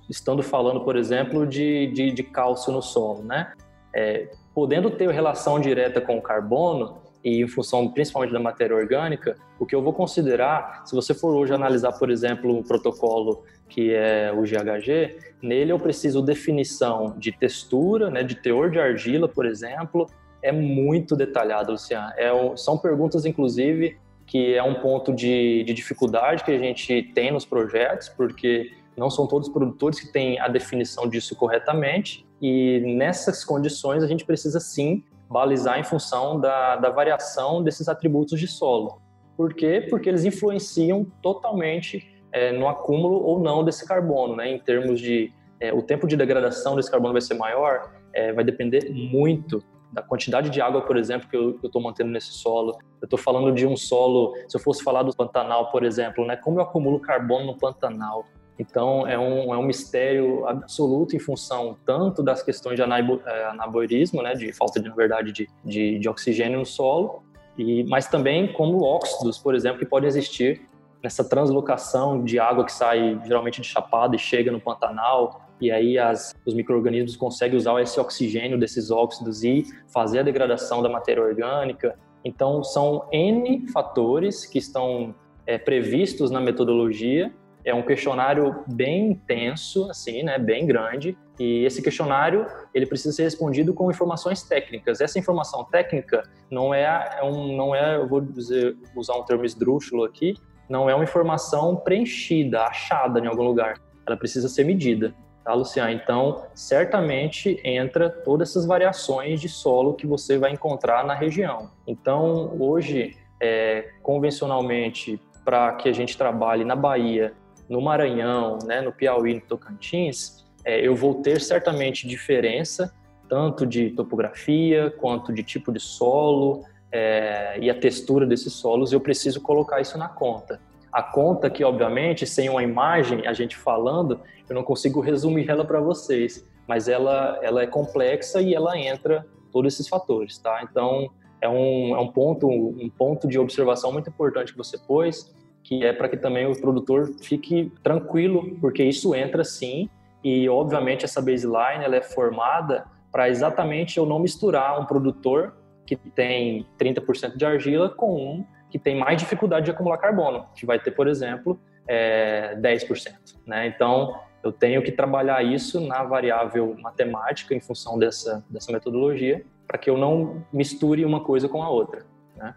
estando falando, por exemplo, de, de, de cálcio no solo, né, é, podendo ter relação direta com o carbono, e em função principalmente da matéria orgânica, o que eu vou considerar, se você for hoje analisar, por exemplo, um protocolo que é o GHG, nele eu preciso definição de textura, né, de teor de argila, por exemplo, é muito detalhado, Luciano. É, são perguntas, inclusive, que é um ponto de, de dificuldade que a gente tem nos projetos, porque não são todos os produtores que têm a definição disso corretamente, e nessas condições a gente precisa sim balizar em função da, da variação desses atributos de solo. Por quê? Porque eles influenciam totalmente é, no acúmulo ou não desse carbono, né? Em termos de é, o tempo de degradação desse carbono vai ser maior, é, vai depender muito da quantidade de água, por exemplo, que eu estou mantendo nesse solo. Eu estou falando de um solo, se eu fosse falar do Pantanal, por exemplo, né? Como eu acumulo carbono no Pantanal? Então, é um, é um mistério absoluto em função tanto das questões de é, anabolismo, né, de falta, de, na verdade, de, de, de oxigênio no solo, e, mas também como óxidos, por exemplo, que podem existir nessa translocação de água que sai geralmente de Chapada e chega no Pantanal, e aí as, os micro-organismos conseguem usar esse oxigênio desses óxidos e fazer a degradação da matéria orgânica. Então, são N fatores que estão é, previstos na metodologia é um questionário bem intenso, assim, né, bem grande, e esse questionário ele precisa ser respondido com informações técnicas. Essa informação técnica não é, é um, não é, eu vou dizer, usar um termo esdrúxulo aqui, não é uma informação preenchida, achada em algum lugar. Ela precisa ser medida, tá, Luciano? Então, certamente entra todas essas variações de solo que você vai encontrar na região. Então, hoje, é, convencionalmente, para que a gente trabalhe na Bahia no Maranhão, né, no Piauí, no Tocantins, é, eu vou ter certamente diferença tanto de topografia quanto de tipo de solo é, e a textura desses solos. Eu preciso colocar isso na conta. A conta que, obviamente, sem uma imagem, a gente falando, eu não consigo resumir ela para vocês, mas ela, ela é complexa e ela entra todos esses fatores, tá? Então, é um, é um ponto um ponto de observação muito importante que você pôs que é para que também o produtor fique tranquilo, porque isso entra sim, e obviamente essa baseline ela é formada para exatamente eu não misturar um produtor que tem 30% de argila com um que tem mais dificuldade de acumular carbono, que vai ter, por exemplo, é, 10%. Né? Então, eu tenho que trabalhar isso na variável matemática em função dessa, dessa metodologia, para que eu não misture uma coisa com a outra. Né?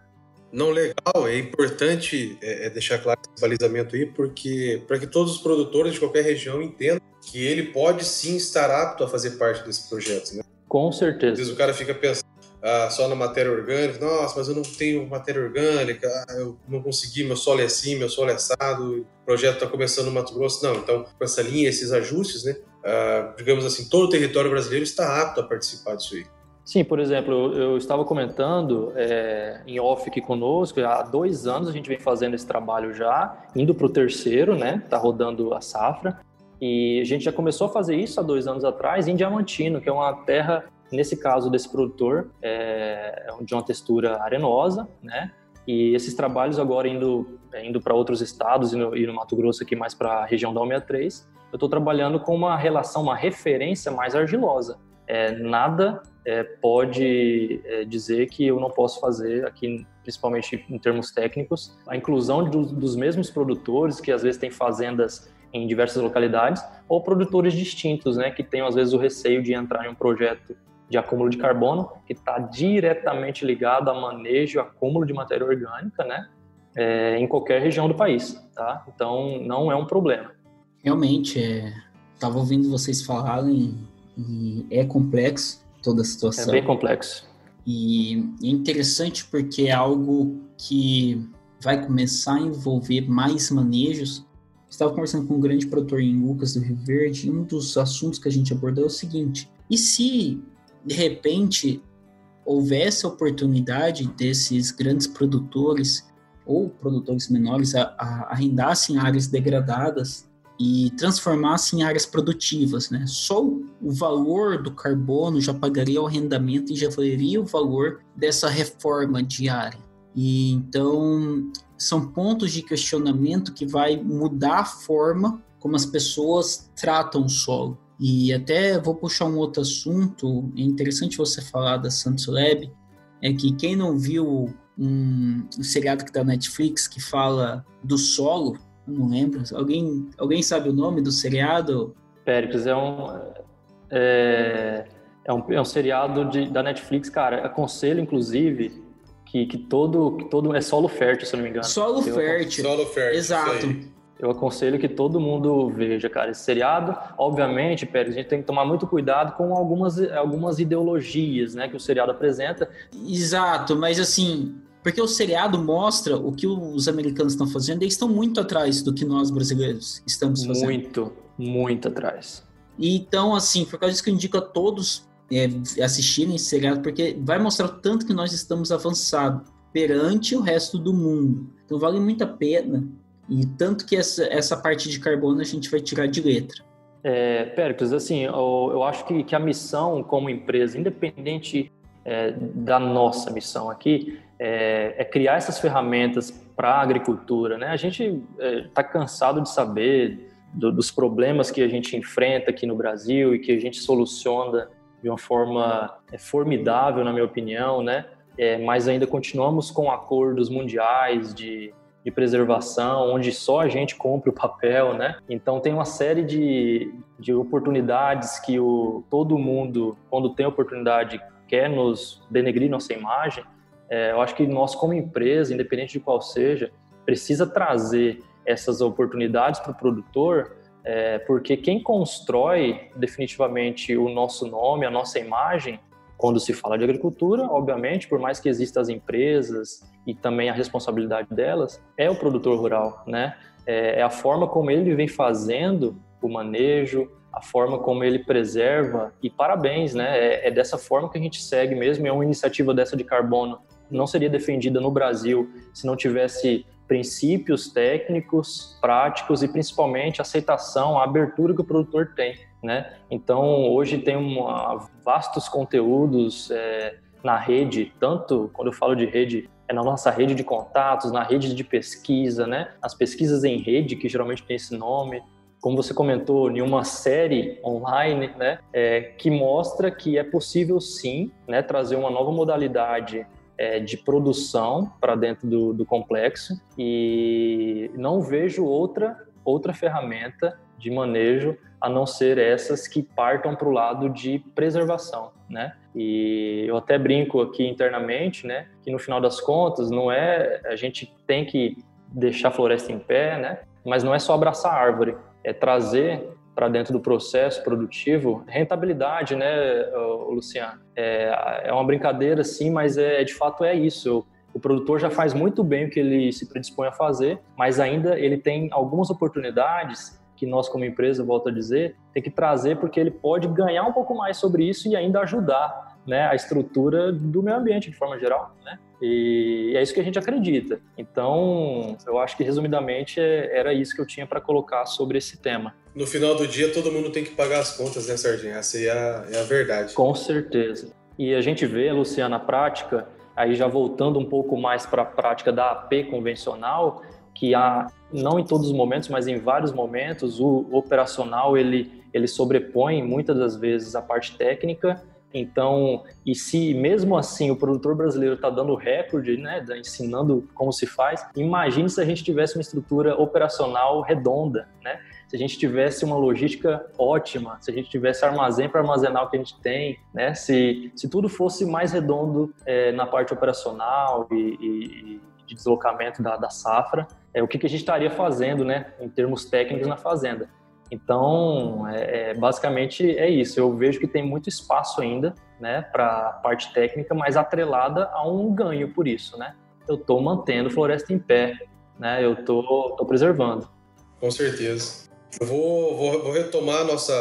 Não, legal, é importante é, é deixar claro esse balizamento aí, porque para que todos os produtores de qualquer região entendam que ele pode sim estar apto a fazer parte desse projeto, né? Com certeza. Às vezes o cara fica pensando ah, só na matéria orgânica, nossa, mas eu não tenho matéria orgânica, ah, eu não consegui, meu solo é assim, meu solo é assado, o projeto está começando no Mato Grosso. Não, então com essa linha, esses ajustes, né? Ah, digamos assim, todo o território brasileiro está apto a participar disso aí. Sim, por exemplo, eu, estava comentando é, em off aqui conosco, há dois anos a gente vem fazendo esse trabalho já, indo para o terceiro, né? Está rodando a safra. E a gente já começou a fazer isso há dois anos atrás em Diamantino, que é uma terra, nesse caso desse produtor, é, é de uma textura arenosa, né? E esses trabalhos agora indo, é, indo para outros estados e no, e no, Mato Grosso aqui mais para a região da 163, eu estou trabalhando com uma relação, uma referência mais argilosa. É, nada é, pode é, dizer que eu não posso fazer aqui, principalmente em termos técnicos, a inclusão do, dos mesmos produtores que às vezes têm fazendas em diversas localidades ou produtores distintos, né, que têm às vezes o receio de entrar em um projeto de acúmulo de carbono que está diretamente ligado a manejo, acúmulo de matéria orgânica, né, é, em qualquer região do país, tá? Então não é um problema. Realmente, estava é, ouvindo vocês falarem e é complexo toda a situação. É bem complexo. E é interessante porque é algo que vai começar a envolver mais manejos. Estava conversando com um grande produtor em Lucas do Rio Verde e um dos assuntos que a gente abordou é o seguinte: e se de repente houvesse a oportunidade desses grandes produtores ou produtores menores a, a arrendassem áreas degradadas e transformasse em áreas produtivas, né? Só o valor do carbono já pagaria o arrendamento e já valeria o valor dessa reforma diária. E então são pontos de questionamento que vai mudar a forma como as pessoas tratam o solo. E até vou puxar um outro assunto, é interessante você falar da Santos Lab, é que quem não viu um, um seriado que está na Netflix que fala do solo, não lembro. Alguém, alguém sabe o nome do seriado? Péricles é um. É, é um, é um seriado de, da Netflix, cara. Aconselho, inclusive, que, que, todo, que todo. É solo fértil, se eu não me engano. Solo fértil. Solo fértil. Exato. Eu aconselho que todo mundo veja, cara, esse seriado. Obviamente, Pérez, a gente tem que tomar muito cuidado com algumas, algumas ideologias, né, que o seriado apresenta. Exato, mas assim, porque o seriado mostra o que os americanos estão fazendo, eles estão muito atrás do que nós brasileiros estamos fazendo. Muito, muito atrás. Então, assim, por causa disso que eu indico a todos é, assistirem esse seriado, porque vai mostrar o tanto que nós estamos avançados perante o resto do mundo. Então vale muito a pena e tanto que essa, essa parte de carbono a gente vai tirar de letra. É, Péricles, assim, eu, eu acho que, que, a missão como empresa, independente é, da nossa missão aqui, é, é criar essas ferramentas para a agricultura. Né? A gente está é, cansado de saber do, dos problemas que a gente enfrenta aqui no Brasil e que a gente soluciona de uma forma é, formidável, na minha opinião, né? É, mas ainda continuamos com acordos mundiais de de preservação, onde só a gente compra o papel, né? Então tem uma série de, de oportunidades que o, todo mundo, quando tem oportunidade, quer nos denegrir nossa imagem. É, eu acho que nós, como empresa, independente de qual seja, precisa trazer essas oportunidades para o produtor, é, porque quem constrói definitivamente o nosso nome, a nossa imagem, quando se fala de agricultura, obviamente, por mais que existam as empresas e também a responsabilidade delas, é o produtor rural, né? É, é a forma como ele vem fazendo o manejo, a forma como ele preserva e parabéns, né? É, é, dessa forma que a gente segue mesmo. É uma iniciativa dessa de carbono não seria defendida no Brasil se não tivesse princípios técnicos, práticos e principalmente aceitação, a abertura que o produtor tem né? Então hoje tem uma, vastos conteúdos é, na rede, tanto quando eu falo de rede é na nossa rede de contatos, na rede de pesquisa, né? As pesquisas em rede que geralmente tem esse nome, como você comentou, em uma série online, né, é, que mostra que é possível sim, né, trazer uma nova modalidade é, de produção para dentro do, do complexo e não vejo outra outra ferramenta de manejo a não ser essas que partam para o lado de preservação, né? E eu até brinco aqui internamente, né, que no final das contas não é a gente tem que deixar a floresta em pé, né? Mas não é só abraçar a árvore, é trazer para dentro do processo produtivo rentabilidade, né, Luciano? É, é uma brincadeira, sim, mas é de fato é isso. O produtor já faz muito bem o que ele se predispõe a fazer, mas ainda ele tem algumas oportunidades que nós como empresa, volto a dizer, tem que trazer porque ele pode ganhar um pouco mais sobre isso e ainda ajudar né, a estrutura do meio ambiente de forma geral, né? E é isso que a gente acredita. Então, eu acho que resumidamente é, era isso que eu tinha para colocar sobre esse tema. No final do dia, todo mundo tem que pagar as contas, né, Sardinha? Essa aí é a, é a verdade. Com certeza. E a gente vê, Luciana, na prática, aí já voltando um pouco mais para a prática da AP convencional, que há não em todos os momentos, mas em vários momentos o operacional ele ele sobrepõe muitas das vezes a parte técnica. Então, e se mesmo assim o produtor brasileiro está dando recorde, né, ensinando como se faz, imagine se a gente tivesse uma estrutura operacional redonda, né? Se a gente tivesse uma logística ótima, se a gente tivesse armazém para armazenar o que a gente tem, né? Se, se tudo fosse mais redondo é, na parte operacional e, e de deslocamento da, da safra, é, o que, que, a gente estaria fazendo, né, em termos técnicos na fazenda. Então, é, é, basicamente é isso. Eu vejo que tem muito espaço ainda, né, para a parte técnica, mas atrelada a um ganho por isso, né. Eu estou mantendo floresta em pé, né, eu estou preservando. Com certeza. Eu vou, vou, vou retomar a, nossa,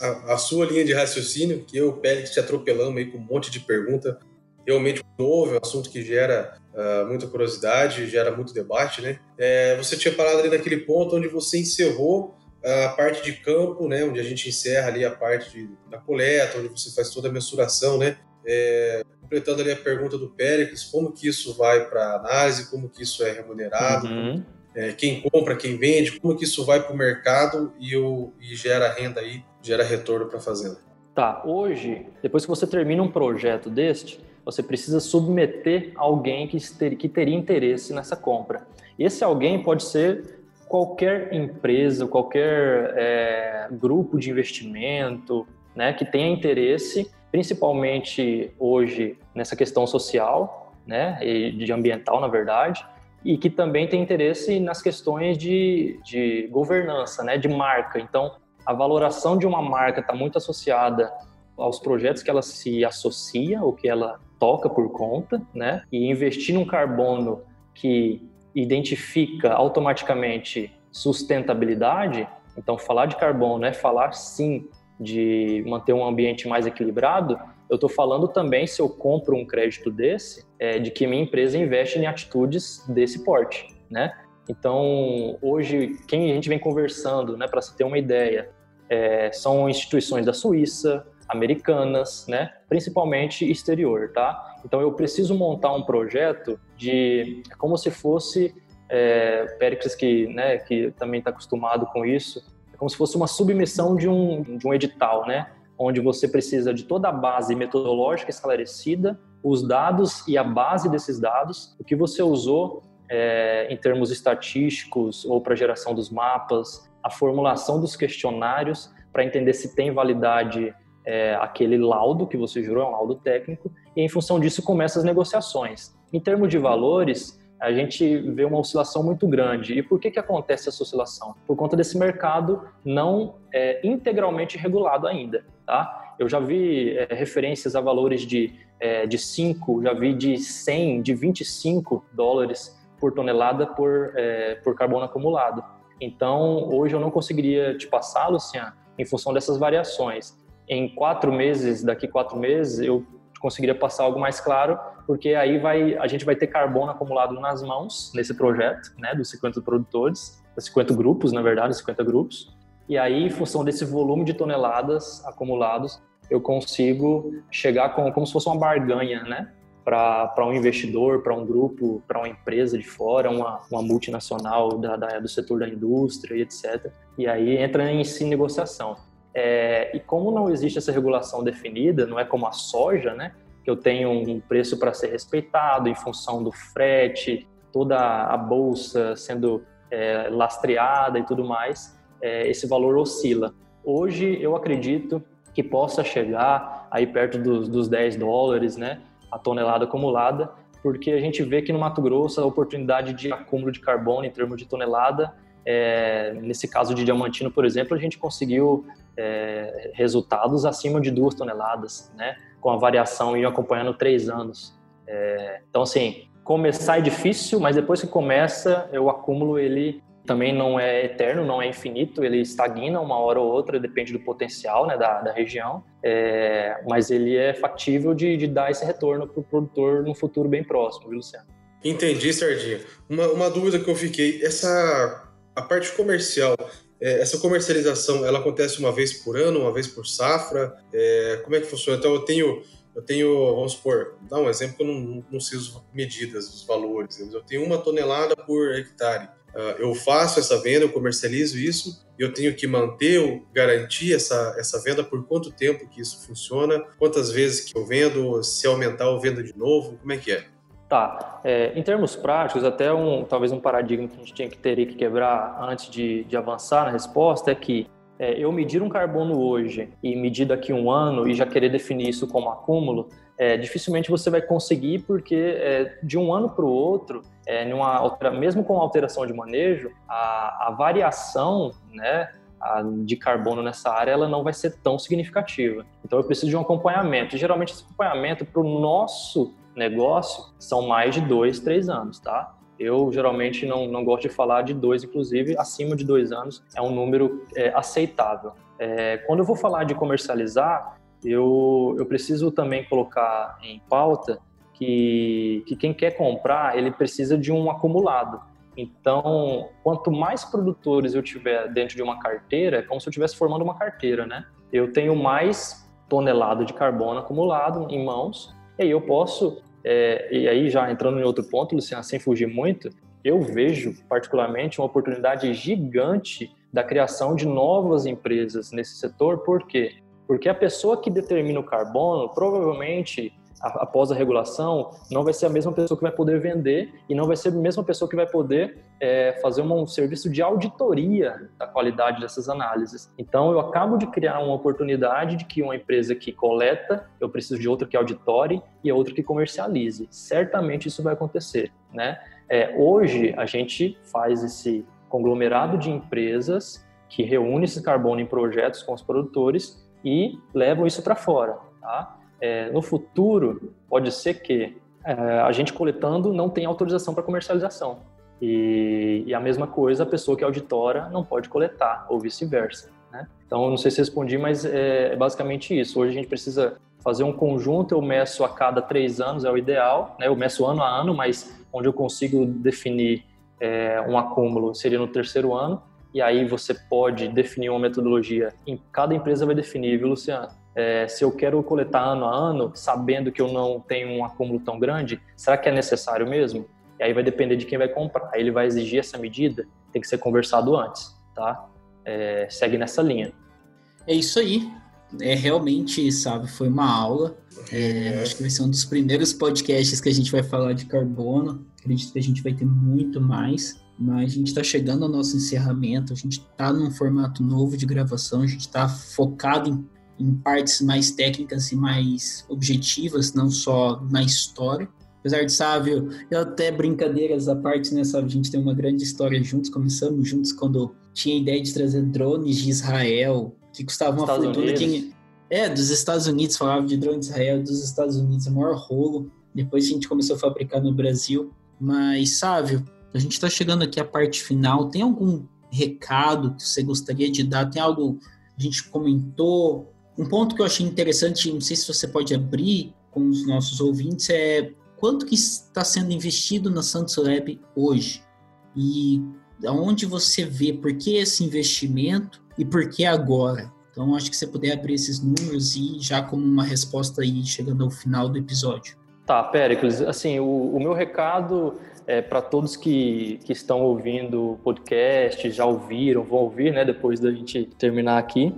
a, a, sua linha de raciocínio, que eu, Pélix, te atropelamos aí com um monte de pergunta realmente novo, é um assunto que gera uh, muita curiosidade, gera muito debate, né? É, você tinha parado ali naquele ponto onde você encerrou a parte de campo, né? Onde a gente encerra ali a parte de, da coleta, onde você faz toda a mensuração, né? É, completando ali a pergunta do Péricles, como que isso vai para análise, como que isso é remunerado, uhum. é, quem compra, quem vende, como que isso vai para o mercado e, o, e gera renda aí, gera retorno para a fazenda. Tá, hoje, depois que você termina um projeto deste, você precisa submeter alguém que, ter, que teria interesse nessa compra. Esse alguém pode ser qualquer empresa, qualquer é, grupo de investimento, né, que tenha interesse, principalmente hoje nessa questão social, né, e de ambiental, na verdade, e que também tem interesse nas questões de, de governança, né, de marca. Então, a valoração de uma marca está muito associada aos projetos que ela se associa ou que ela toca por conta, né? E investir num carbono que identifica automaticamente sustentabilidade. Então, falar de carbono é falar sim de manter um ambiente mais equilibrado. Eu estou falando também, se eu compro um crédito desse, é, de que minha empresa investe em atitudes desse porte, né? Então, hoje, quem a gente vem conversando, né, para se ter uma ideia, é, são instituições da Suíça, americanas, né? Principalmente exterior, tá? Então eu preciso montar um projeto de é como se fosse é, Pericles que, né, que também está acostumado com isso, é como se fosse uma submissão de um, de um edital, né? Onde você precisa de toda a base metodológica esclarecida, os dados e a base desses dados, o que você usou é, em termos estatísticos ou para geração dos mapas, a formulação dos questionários para entender se tem validade é, aquele laudo que você jurou, é um laudo técnico, e em função disso começam as negociações. Em termos de valores, a gente vê uma oscilação muito grande. E por que, que acontece essa oscilação? Por conta desse mercado não é, integralmente regulado ainda. Tá? Eu já vi é, referências a valores de, é, de 5, já vi de 100, de 25 dólares por tonelada por, é, por carbono acumulado. Então, hoje eu não conseguiria te passar, Luciano, em função dessas variações em quatro meses, daqui quatro meses, eu conseguiria passar algo mais claro, porque aí vai, a gente vai ter carbono acumulado nas mãos nesse projeto, né, dos 50 produtores, dos 50 grupos, na verdade, 50 grupos. E aí, em função desse volume de toneladas acumulados, eu consigo chegar com como se fosse uma barganha, né, para um investidor, para um grupo, para uma empresa de fora, uma, uma multinacional da, da, do setor da indústria e etc. E aí entra em si negociação. É, e como não existe essa regulação definida, não é como a soja, né? Que eu tenho um preço para ser respeitado em função do frete, toda a bolsa sendo é, lastreada e tudo mais, é, esse valor oscila. Hoje eu acredito que possa chegar aí perto dos, dos 10 dólares, né? A tonelada acumulada, porque a gente vê que no Mato Grosso a oportunidade de acúmulo de carbono em termos de tonelada é, nesse caso de Diamantino, por exemplo, a gente conseguiu é, resultados acima de duas toneladas, né? Com a variação e acompanhando três anos. É, então, assim, começar é difícil, mas depois que começa, o acúmulo ele também não é eterno, não é infinito, ele estagna uma hora ou outra, depende do potencial né, da, da região, é, mas ele é factível de, de dar esse retorno para o produtor no futuro bem próximo, viu, Luciano? Entendi, Sardinha. Uma, uma dúvida que eu fiquei, essa a parte comercial, é, essa comercialização, ela acontece uma vez por ano, uma vez por safra? É, como é que funciona? Então, eu tenho, eu tenho, vamos supor, dá um exemplo eu não, não sei as medidas, os valores, eu tenho uma tonelada por hectare. Uh, eu faço essa venda, eu comercializo isso, eu tenho que manter, ou garantir essa, essa venda por quanto tempo que isso funciona, quantas vezes que eu vendo, se aumentar eu vendo de novo, como é que é? Tá. É, em termos práticos, até um talvez um paradigma que a gente tinha que teria que quebrar antes de, de avançar na resposta é que é, eu medir um carbono hoje e medir daqui um ano e já querer definir isso como acúmulo, é, dificilmente você vai conseguir porque é, de um ano para o outro, é, numa, mesmo com alteração de manejo, a, a variação, né, a, de carbono nessa área ela não vai ser tão significativa. Então eu preciso de um acompanhamento. E, geralmente esse acompanhamento para o nosso negócio são mais de dois, três anos, tá? Eu geralmente não, não gosto de falar de dois, inclusive acima de dois anos é um número é, aceitável. É, quando eu vou falar de comercializar, eu, eu preciso também colocar em pauta que, que quem quer comprar, ele precisa de um acumulado. Então, quanto mais produtores eu tiver dentro de uma carteira, é como se eu estivesse formando uma carteira, né? Eu tenho mais tonelada de carbono acumulado em mãos, e aí eu posso é, e aí, já entrando em outro ponto, Luciano, sem fugir muito, eu vejo particularmente uma oportunidade gigante da criação de novas empresas nesse setor. Por quê? Porque a pessoa que determina o carbono provavelmente após a regulação, não vai ser a mesma pessoa que vai poder vender e não vai ser a mesma pessoa que vai poder é, fazer um serviço de auditoria da qualidade dessas análises. Então, eu acabo de criar uma oportunidade de que uma empresa que coleta, eu preciso de outra que auditore e outra que comercialize. Certamente isso vai acontecer, né? É, hoje, a gente faz esse conglomerado de empresas que reúne esse carbono em projetos com os produtores e levam isso para fora. Tá? É, no futuro, pode ser que é, a gente coletando não tenha autorização para comercialização. E, e, a mesma coisa, a pessoa que é auditora não pode coletar, ou vice-versa. Né? Então, não sei se respondi, mas é, é basicamente isso. Hoje a gente precisa fazer um conjunto, eu meço a cada três anos, é o ideal, né? eu meço ano a ano, mas onde eu consigo definir é, um acúmulo seria no terceiro ano, e aí você pode definir uma metodologia. Cada empresa vai definir, viu, Luciano? É, se eu quero coletar ano a ano, sabendo que eu não tenho um acúmulo tão grande, será que é necessário mesmo? E aí vai depender de quem vai comprar. Ele vai exigir essa medida, tem que ser conversado antes, tá? É, segue nessa linha. É isso aí é realmente, sabe, foi uma aula. É, acho que vai ser um dos primeiros podcasts que a gente vai falar de carbono. Acredito que a gente vai ter muito mais. Mas a gente está chegando ao nosso encerramento. A gente está num formato novo de gravação. A gente está focado em, em partes mais técnicas e mais objetivas, não só na história. Apesar de, sabe, eu até brincadeiras à parte, né, sabe, a gente tem uma grande história juntos, começamos juntos quando tinha a ideia de trazer drones de Israel que custava uma fortuna. Quem... É, dos Estados Unidos, falava de drone de Israel, dos Estados Unidos, o maior rolo. Depois a gente começou a fabricar no Brasil. Mas, Sávio, a gente está chegando aqui à parte final. Tem algum recado que você gostaria de dar? Tem algo que a gente comentou? Um ponto que eu achei interessante, não sei se você pode abrir com os nossos ouvintes, é quanto que está sendo investido na Santos Lab hoje? E aonde você vê por que esse investimento e por que agora? Então, acho que você puder abrir esses números e já como uma resposta aí, chegando ao final do episódio. Tá, Péricles, assim, o, o meu recado é para todos que, que estão ouvindo o podcast, já ouviram, vão ouvir, né, depois da gente terminar aqui,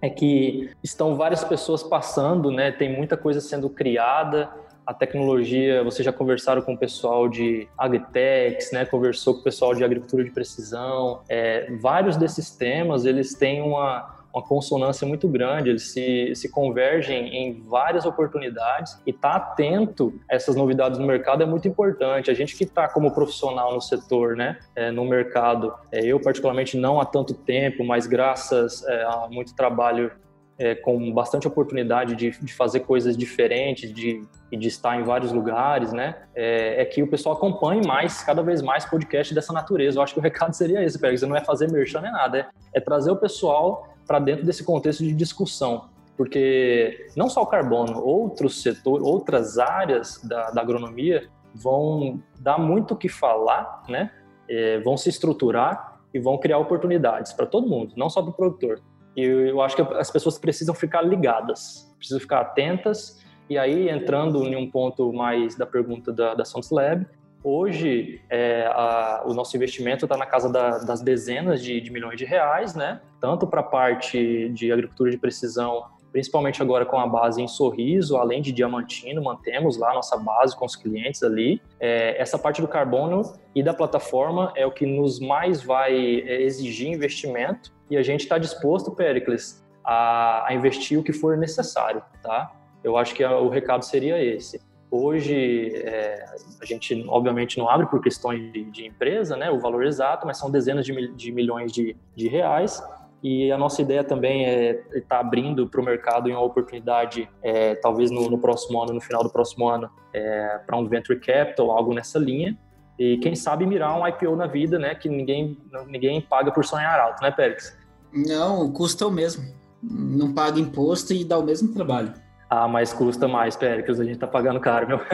é que estão várias pessoas passando, né, tem muita coisa sendo criada, a tecnologia, vocês já conversaram com o pessoal de Agritechs, né? Conversou com o pessoal de agricultura de precisão. É, vários desses temas, eles têm uma, uma consonância muito grande, eles se, se convergem em várias oportunidades e estar tá atento a essas novidades no mercado é muito importante. A gente que está como profissional no setor, né, é, no mercado, é, eu particularmente não há tanto tempo, mas graças é, a muito trabalho é, com bastante oportunidade de, de, fazer coisas diferentes, de, de estar em vários lugares, né? É, é, que o pessoal acompanhe mais, cada vez mais, podcast dessa natureza. Eu acho que o recado seria esse, Pérez, não é fazer merchan nem nada, é, é trazer o pessoal para dentro desse contexto de discussão. Porque não só o carbono, outros setores, outras áreas da, da agronomia vão dar muito o que falar, né? É, vão se estruturar e vão criar oportunidades para todo mundo, não só para o produtor. E eu acho que as pessoas precisam ficar ligadas, precisam ficar atentas. E aí, entrando em um ponto mais da pergunta da, da Santos Lab, hoje é, a, o nosso investimento está na casa da, das dezenas de, de, milhões de reais, né? Tanto para a parte de agricultura de precisão, principalmente agora com a base em Sorriso, além de Diamantino, mantemos lá nossa base com os clientes ali. É, essa parte do carbono e da plataforma é o que nos mais vai é, exigir investimento e a gente está disposto, Pericles, a, a, investir o que for necessário, tá? Eu acho que o recado seria esse. Hoje, é, a gente obviamente não abre por questões de, de, empresa, né, o valor exato, mas são dezenas de, de milhões de, de, reais. E a nossa ideia também é estar tá abrindo para o mercado em uma oportunidade, é, talvez no, no, próximo ano, no final do próximo ano, é, para um venture capital, algo nessa linha. E quem sabe mirar um IPO na vida, né, que ninguém, ninguém paga por sonhar alto, né, Pérez? Não, custa o mesmo. Não paga imposto e dá o mesmo trabalho. Ah, mas custa mais, Péricles, a gente tá pagando caro, meu.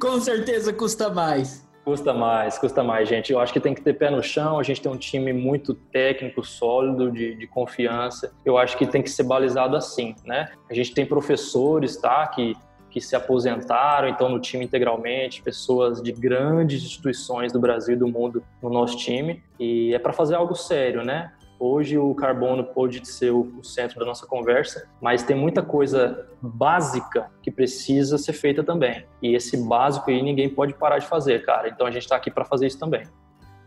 Com certeza custa mais. Custa mais, custa mais, gente. Eu acho que tem que ter pé no chão, a gente tem um time muito técnico, sólido, de, de confiança. Eu acho que tem que ser balizado assim, né? A gente tem professores, tá, que que se aposentaram, então no time integralmente, pessoas de grandes instituições do Brasil e do mundo no nosso time, e é para fazer algo sério, né? Hoje o carbono pode ser o centro da nossa conversa, mas tem muita coisa básica que precisa ser feita também. E esse básico aí ninguém pode parar de fazer, cara. Então a gente está aqui para fazer isso também.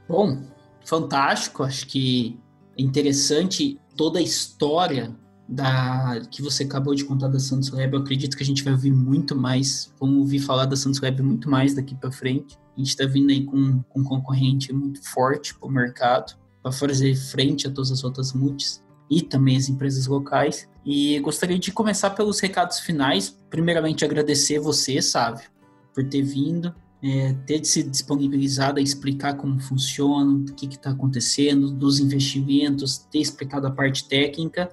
Bom, fantástico. Acho que interessante toda a história da que você acabou de contar da Santos Lab, eu acredito que a gente vai ouvir muito mais. Vamos ouvir falar da Santos Lab muito mais daqui para frente. A gente está vindo aí com, com um concorrente muito forte para o mercado, para fazer frente a todas as outras multis e também as empresas locais. E gostaria de começar pelos recados finais. Primeiramente, agradecer você, Sávio, por ter vindo, é, ter se disponibilizado a explicar como funciona, o que está acontecendo, dos investimentos, ter explicado a parte técnica.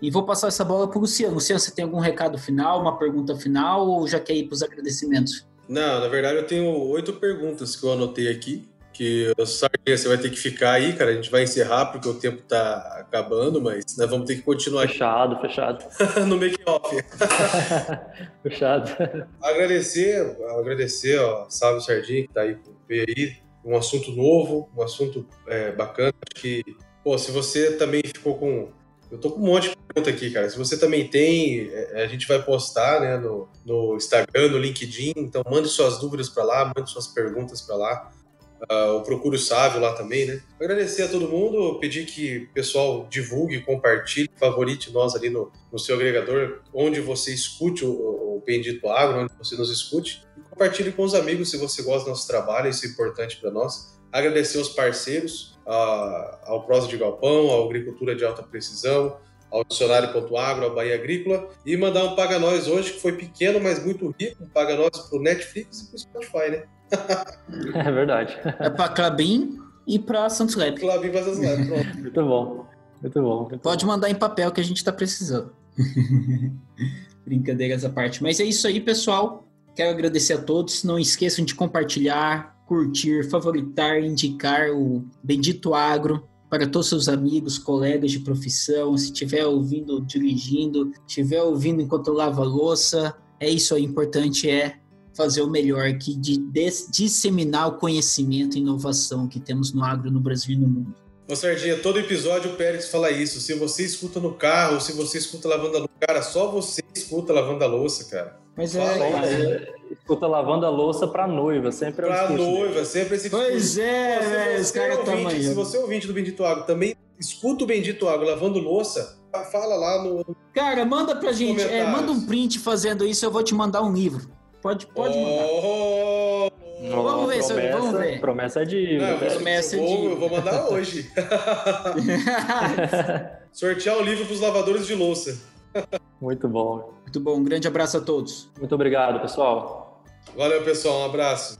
E vou passar essa bola para o Luciano. Luciano, você tem algum recado final, uma pergunta final ou já quer ir para os agradecimentos? Não, na verdade eu tenho oito perguntas que eu anotei aqui que Sardinha, você vai ter que ficar aí, cara. A gente vai encerrar porque o tempo tá acabando, mas nós vamos ter que continuar. Fechado, fechado. no make off. fechado. Agradecer, agradecer, ó, Sábio Sardinha, que tá aí, veio aí, um assunto novo, um assunto é, bacana. Que, pô, se você também ficou com. Eu tô com um monte de pergunta aqui, cara. Se você também tem, é, a gente vai postar né, no, no Instagram, no LinkedIn. Então, mande suas dúvidas para lá, mande suas perguntas para lá uh, o Procure Sávio lá também, né? Agradecer a todo mundo, pedir que o pessoal divulgue, compartilhe, favorite nós ali no, no seu agregador, onde você escute o, o Bendito Agro, onde você nos escute. E compartilhe com os amigos se você gosta do nosso trabalho, isso é importante para nós. Agradecer aos parceiros, uh, ao Prosa de Galpão, à Agricultura de Alta Precisão, ao dicionário.agro, ao Bahia Agrícola, e mandar um Paga Nós hoje, que foi pequeno, mas muito rico, um Paga Nós para o Netflix e para o Spotify, né? é verdade. É para Clabin e para Santos Lab. Clabin para Santos Lab, pronto. muito bom. Muito bom. Muito Pode bom. mandar em papel que a gente está precisando. Brincadeiras à parte. Mas é isso aí, pessoal. Quero agradecer a todos. Não esqueçam de compartilhar, curtir, favoritar, indicar o Bendito Agro para todos seus amigos, colegas de profissão, se estiver ouvindo dirigindo, estiver ouvindo enquanto lava louça, é isso aí, importante é fazer o melhor aqui de disseminar o conhecimento e inovação que temos no agro no Brasil e no mundo. Ô Sardinha, todo episódio o Pérez fala isso. Se você escuta no carro, se você escuta lavando a louça, cara, só você escuta lavando a louça, cara. Mas é, é, escuta lavando a louça pra noiva, sempre Pra noiva, sempre esse Pois é, velho, os caras tá Se você é ouvinte do Bendito Água também escuta o Bendito Água lavando louça, fala lá no. Cara, manda pra gente, é, manda um print fazendo isso, eu vou te mandar um livro. Pode, pode oh, mandar. vamos ver, promessa, vamos ver. Promessa de. Não, promessa de. Vou, eu vou mandar hoje. Sortear o livro para os lavadores de louça. Muito bom. Muito bom. Um grande abraço a todos. Muito obrigado, pessoal. Valeu, pessoal. Um abraço.